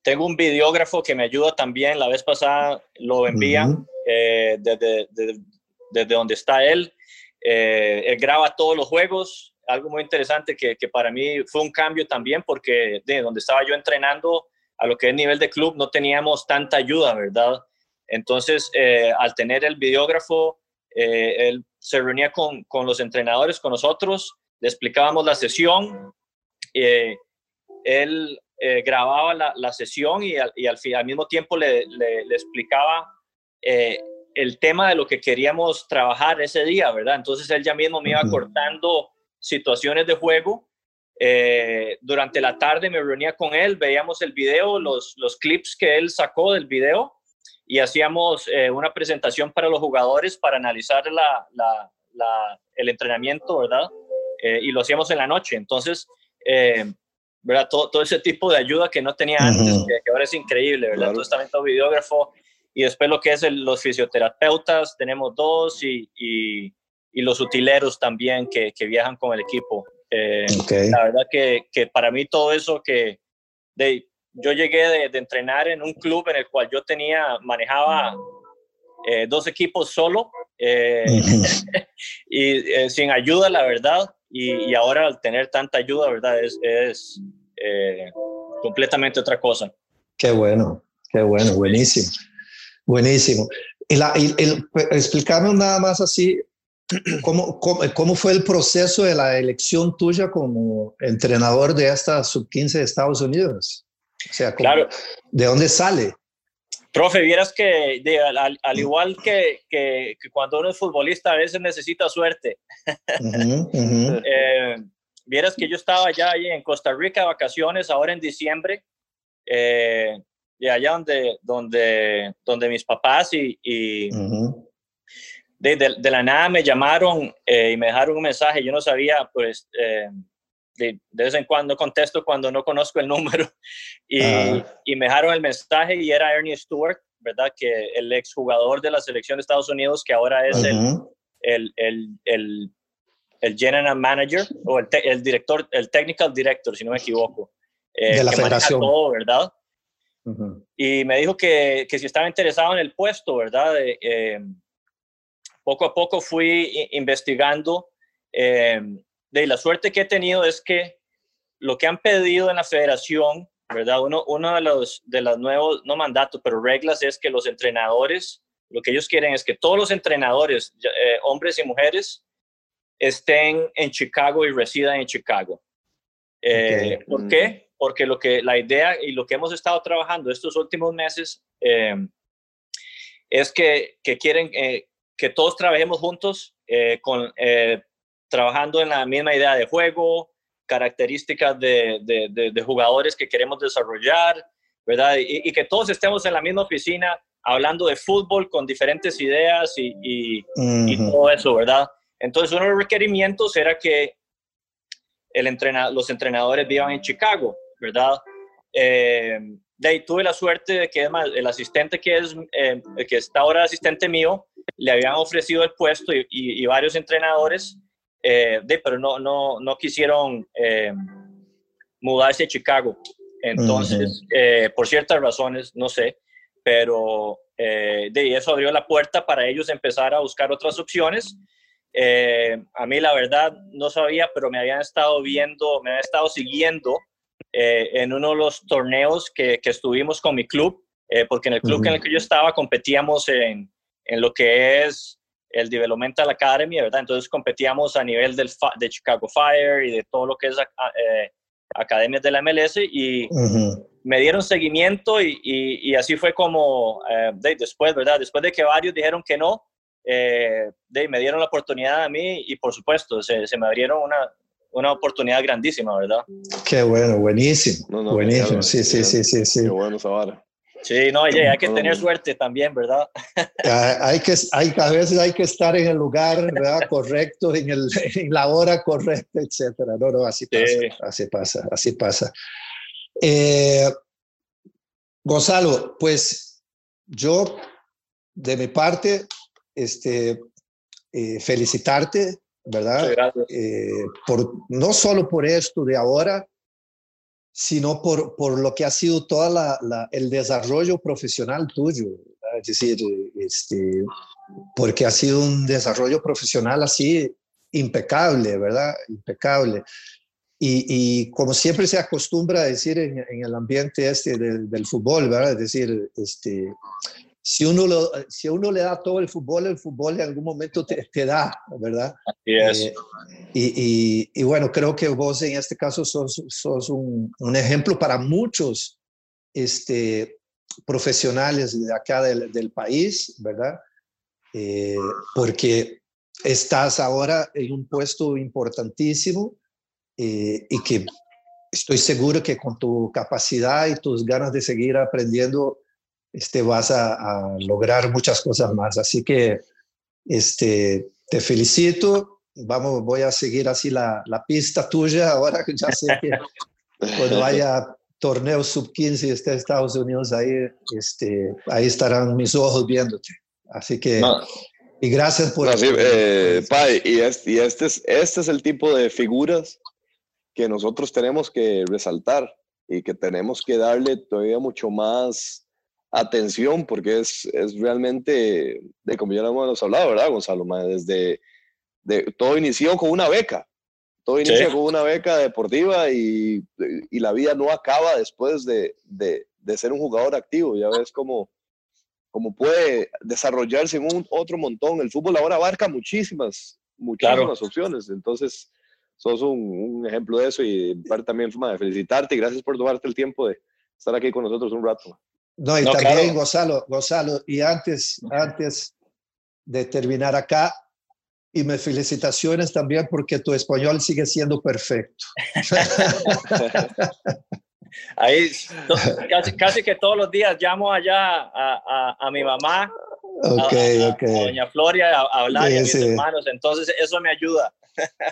tengo un videógrafo que me ayuda también, la vez pasada lo envían eh, desde, donde está él. Eh, él graba todos los juegos, algo muy interesante que, para mí fue un cambio también porque de donde estaba yo entrenando a lo que es nivel de club no teníamos tanta ayuda, ¿verdad? Entonces, eh, al tener el videógrafo, él se reunía con, con, los entrenadores, con nosotros, le explicábamos la sesión, eh, él eh, grababa la, sesión y, al, y al, al, mismo tiempo le, le, explicaba eh, el tema de lo que queríamos trabajar ese día, ¿verdad? Entonces él ya mismo me iba cortando situaciones de juego. durante la tarde me reunía con él, veíamos el video, los, los clips que él sacó del video y hacíamos una presentación para los jugadores para analizar la, la, el entrenamiento, ¿verdad? Eh, y lo hacíamos en la noche. Entonces, eh, ¿verdad? Todo, todo, ese tipo de ayuda que no tenía antes, que, ahora es increíble, ¿verdad? Todo este videógrafo y después lo que es los fisioterapeutas, tenemos dos y, y, y los utileros también que, que, viajan con el equipo. Eh, la verdad que, que, para mí todo eso que de, yo llegué de, de, entrenar en un club en el cual yo tenía, manejaba dos equipos solo y sin ayuda, la verdad, y, ahora al tener tanta ayuda, ¿verdad? Es, es eh, completamente otra cosa. Qué bueno, qué bueno, buenísimo, buenísimo. Y, la, explicarme nada más así, ¿cómo, ¿cómo, fue el proceso de la elección tuya como entrenador de esta sub-15 de Estados Unidos? O sea, claro. ¿de dónde sale? Profe, vieras que al, igual que, que, cuando uno es futbolista a veces necesita suerte. Eh, vieras que yo estaba ahí en Costa Rica de vacaciones ahora en diciembre, eh, de allá donde, donde, donde mis papás y, y de, de, la nada me llamaron eh, y me dejaron un mensaje. Yo no sabía, pues, de, vez en cuando contesto cuando no conozco el número y, y, me dejaron el mensaje y era Ernie Stewart, ¿verdad? Que el exjugador de la selección de Estados Unidos que ahora es el, el, el, el, el, general manager o el, el, director, el technical director, si no me equivoco. Eh, de la que federación. Todo, ¿verdad? y me dijo que, que, si estaba interesado en el puesto, ¿verdad? Eh, poco a poco fui investigando. Eh, de la suerte que he tenido es que lo que han pedido en la federación, ¿verdad? Uno, uno de los de los nuevos, no mandatos, pero reglas es que los entrenadores, lo que ellos quieren es que todos los entrenadores, eh, hombres y mujeres, estén en Chicago y residan en Chicago. Eh, ¿Por qué? Porque lo que, la idea y lo que hemos estado trabajando estos últimos meses eh, es que, que quieren que todos trabajemos juntos, con, trabajando en la misma idea de juego, características de, de, jugadores que queremos desarrollar, ¿verdad? Y, que todos estemos en la misma oficina hablando de fútbol con diferentes ideas y, y, todo eso, ¿verdad? Entonces, uno de los requerimientos era que el entrena, los entrenadores vivan en Chicago, ¿verdad? Eh, de ahí tuve la suerte de que el asistente que, es, eh, que está ahora asistente mío, le habían ofrecido el puesto y, varios entrenadores eh, de, pero no, no, no quisieron eh, mudarse a Chicago. Entonces, eh, por ciertas razones, no sé, pero de eso abrió la puerta para ellos empezar a buscar otras opciones. a mí la verdad no sabía, pero me habían estado viendo, me habían estado siguiendo en uno de los torneos que, que estuvimos con mi club, porque en el club en el que yo estaba competíamos en, en lo que es el Developmental Academy, ¿verdad? Entonces competíamos a nivel del, de Chicago Fire y de todo lo que es eh, academias de la MLS y me dieron seguimiento y, y, así fue como eh, después, ¿verdad? Después de que varios dijeron que no, eh, de, me dieron la oportunidad a mí y por supuesto se, se me abrieron una, una oportunidad grandísima, ¿verdad? Qué bueno, buenísimo. buenísimo, sí, sí, sí, sí, sí. Qué bueno, Zavara. Sí, no, oye, hay que tener suerte también, ¿verdad? hay que, hay, a veces hay que estar en el lugar ¿verdad? correcto, en, el, en la hora correcta, etcétera. No, no, así pasa, así pasa, así pasa. Eh, Gonzalo, pues yo, de mi parte, este, eh, felicitarte, ¿verdad? Eh, por, no solo por esto de ahora, sino por, por lo que ha sido todo la, el desarrollo profesional tuyo. Es decir, este, porque ha sido un desarrollo profesional así impecable, ¿verdad? Impecable. Y, y como siempre se acostumbra a decir en, el ambiente este del, del, fútbol, ¿verdad? Es decir, este, si uno, lo, si uno le da todo el fútbol, el fútbol en algún momento te, te da, ¿verdad? Eh, y, y, bueno, creo que vos en este caso sos, sos un, un, ejemplo para muchos este, profesionales de acá del, del país, ¿verdad? Eh, porque estás ahora en un puesto importantísimo eh, y que estoy seguro que con tu capacidad y tus ganas de seguir aprendiendo, este, vas a, lograr muchas cosas más. Así que este, te felicito. Vamos, voy a seguir así la, la pista tuya. Ahora que ya sé que cuando haya torneo sub-15 y esté Estados Unidos, ahí, este, ahí estarán mis ojos viéndote. Así que, y gracias por... No, eh, y, este, y este, es, este es el tipo de figuras que nosotros tenemos que resaltar y que tenemos que darle todavía mucho más atención porque es, es realmente, de como ya lo hemos hablado, ¿verdad, Gonzalo? Desde, de, todo inició con una beca, todo inicia con una beca deportiva y, y, la vida no acaba después de, de, de, ser un jugador activo, ya ves cómo, cómo puede desarrollarse en un otro montón. El fútbol ahora abarca muchísimas, muchísimas opciones, entonces sos un, un, ejemplo de eso y también de felicitarte y gracias por tomarte el tiempo de estar aquí con nosotros un rato. No, y también Gonzalo, Gonzalo, y antes, antes de terminar acá, y me felicitaciones también porque tu español sigue siendo perfecto. Ahí, casi, casi, que todos los días llamo allá a, a, a mi mamá, okay, a, okay. doña Floria, a, hablar sí, a mis sí. hermanos, entonces eso me ayuda.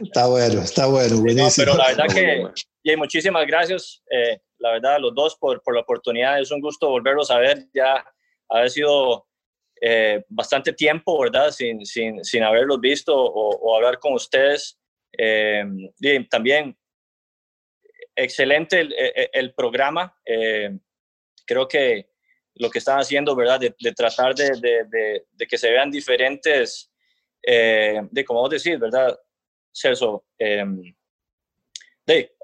Está bueno, está bueno, buenísimo. No, pero la verdad que, y muchísimas gracias. Eh, la verdad, los dos por, por, la oportunidad. Es un gusto volverlos a ver, ya haber sido eh, bastante tiempo, ¿verdad? Sin, sin, sin haberlos visto o, o, hablar con ustedes. Eh, también excelente el, el, el programa. Eh, creo que lo que están haciendo, ¿verdad? De, tratar de, de, de, que se vean diferentes, eh, de como vos decís, ¿verdad? Celso, em, de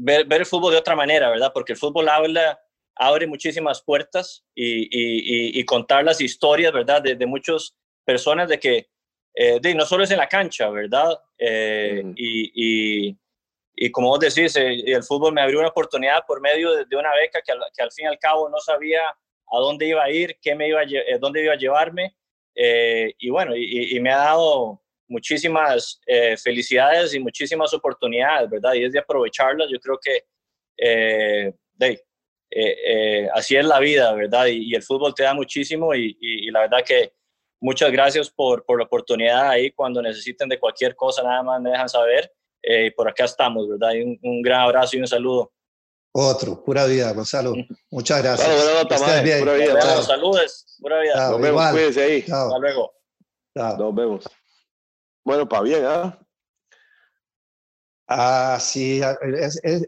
ver, ver, el fútbol de otra manera, ¿verdad? Porque el fútbol habla, abre muchísimas puertas y, y, y contar las historias, ¿verdad? De, muchas personas de que, eh, de, no solo es en la cancha, ¿verdad? Eh, y, y, como vos decís, el fútbol me abrió una oportunidad por medio de, una beca que al, que al fin y al cabo no sabía a dónde iba a ir, qué me iba a, eh, dónde iba a llevarme. Eh, y bueno, y, me ha dado muchísimas eh, felicidades y muchísimas oportunidades, ¿verdad? Y es de aprovecharlas. Yo creo que así es la vida, ¿verdad? Y, el fútbol te da muchísimo y, la verdad que muchas gracias por, por, la oportunidad ahí. Cuando necesiten de cualquier cosa, nada más me dejan saber. por acá estamos, ¿verdad? Y un, un gran abrazo y un saludo. Otro, pura vida, Gonzalo. Muchas gracias. pura vida. Saludos, pura vida. Nos vemos, cuídense ahí. Hasta luego. Nos vemos. Bueno, para bien, ¿ah? Ah, sí,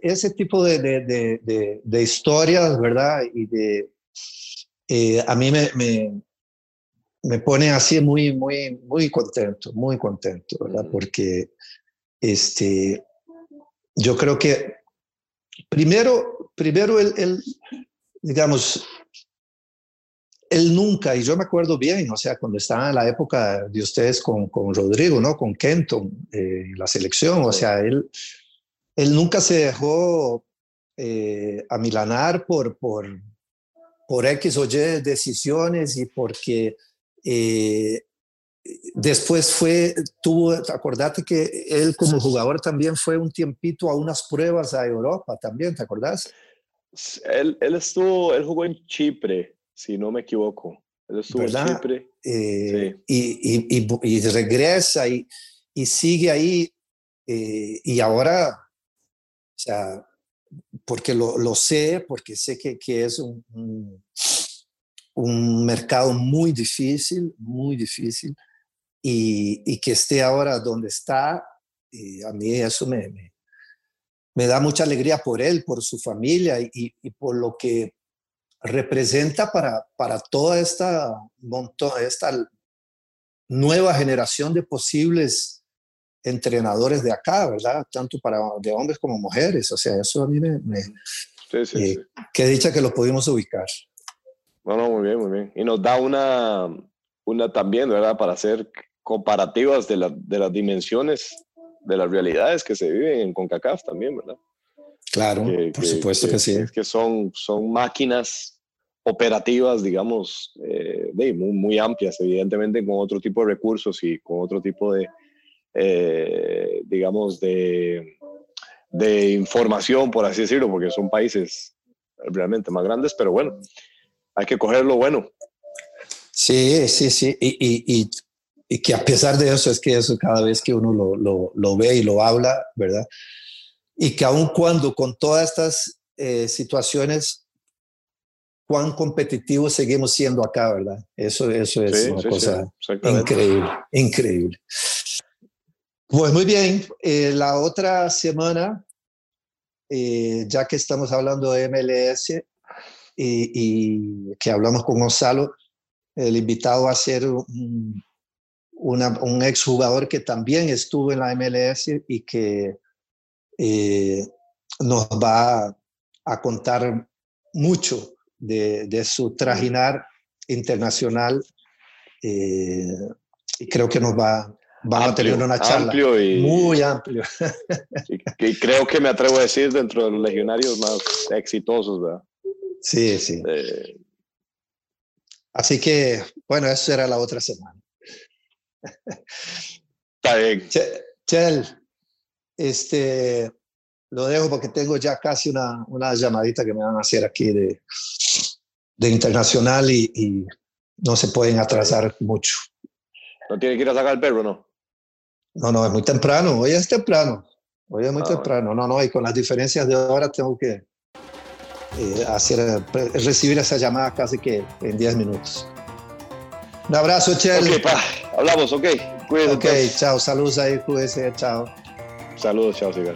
ese tipo de, de, de, de, historias, ¿verdad? Y de, eh, a mí me, me, me, pone así muy, muy, muy contento, muy contento, ¿verdad? Porque este, yo creo que Primero, primero él, digamos, él nunca, y yo me acuerdo bien, o sea, cuando estaba en la época de ustedes con, con Rodrigo, ¿no? Con Kenton, eh, la selección, o sea, él, él nunca se dejó eh, amilanar por, por, por X o Y decisiones y porque eh, después fue, tuvo, acordate que él como jugador también fue un tiempito a unas pruebas a Europa también, ¿te acordás? Él, él estuvo, él jugó en Chipre, si no me equivoco. Él estuvo en Chipre. Eh, y, y, y, regresa y, sigue ahí. Eh, y ahora, o sea, porque lo, lo sé, porque sé que, que es un, un, un mercado muy difícil, muy difícil y, que esté ahora donde está, y a mí eso me, me, da mucha alegría por él, por su familia y, por lo que representa para, para toda esta, esta nueva generación de posibles entrenadores de acá, ¿verdad? Tanto para de hombres como mujeres. O sea, eso a mí me... sí, sí, eh, Qué dicha que lo pudimos ubicar. Bueno, muy bien, muy bien. Y nos da una, una también, ¿verdad? Para hacer comparativas de, de las dimensiones de las realidades que se viven en CONCACAF también, ¿verdad? Claro, por supuesto que, sí. Es que son, son máquinas operativas, digamos, eh, de, muy, muy, amplias, evidentemente con otro tipo de recursos y con otro tipo de, eh, digamos, de, de información, por así decirlo, porque son países realmente más grandes, pero bueno, hay que coger lo bueno. Sí, sí, sí. Y, y, y y que a pesar de eso es que eso cada vez que uno lo, lo, lo ve y lo habla, ¿verdad? Y que aun cuando con todas estas eh, situaciones, cuán competitivos seguimos siendo acá, ¿verdad? Eso, eso es una cosa increíble, increíble. Pues muy bien, eh, la otra semana, eh, ya que estamos hablando de MLS y, y, que hablamos con Gonzalo, el invitado va a ser un, una, un exjugador que también estuvo en la MLS y que eh, nos va a contar mucho de, su trajinar internacional eh, y creo que nos va, a tener una charla muy amplio. y, creo que me atrevo a decir dentro de los legionarios más exitosos, ¿verdad? Sí, sí. Eh, Así que, bueno, eso era la otra semana. Está bien. Chel, este, lo dejo porque tengo ya casi una, una llamadita que me van a hacer aquí de, de internacional y, no se pueden atrasar mucho. ¿No tiene que ir a sacar el perro, no? No, no, es muy temprano. Hoy es temprano. Hoy es muy ah, temprano. No, no, y con las diferencias de hora tengo que eh, hacer, recibir esa llamada casi que en 10 minutos. Un abrazo, Chel. Ok, pa. Hablamos, ok. Cuídense. Ok, chao. Saludos ahí, cuídense. Chao. Saludos, chao, Sigal.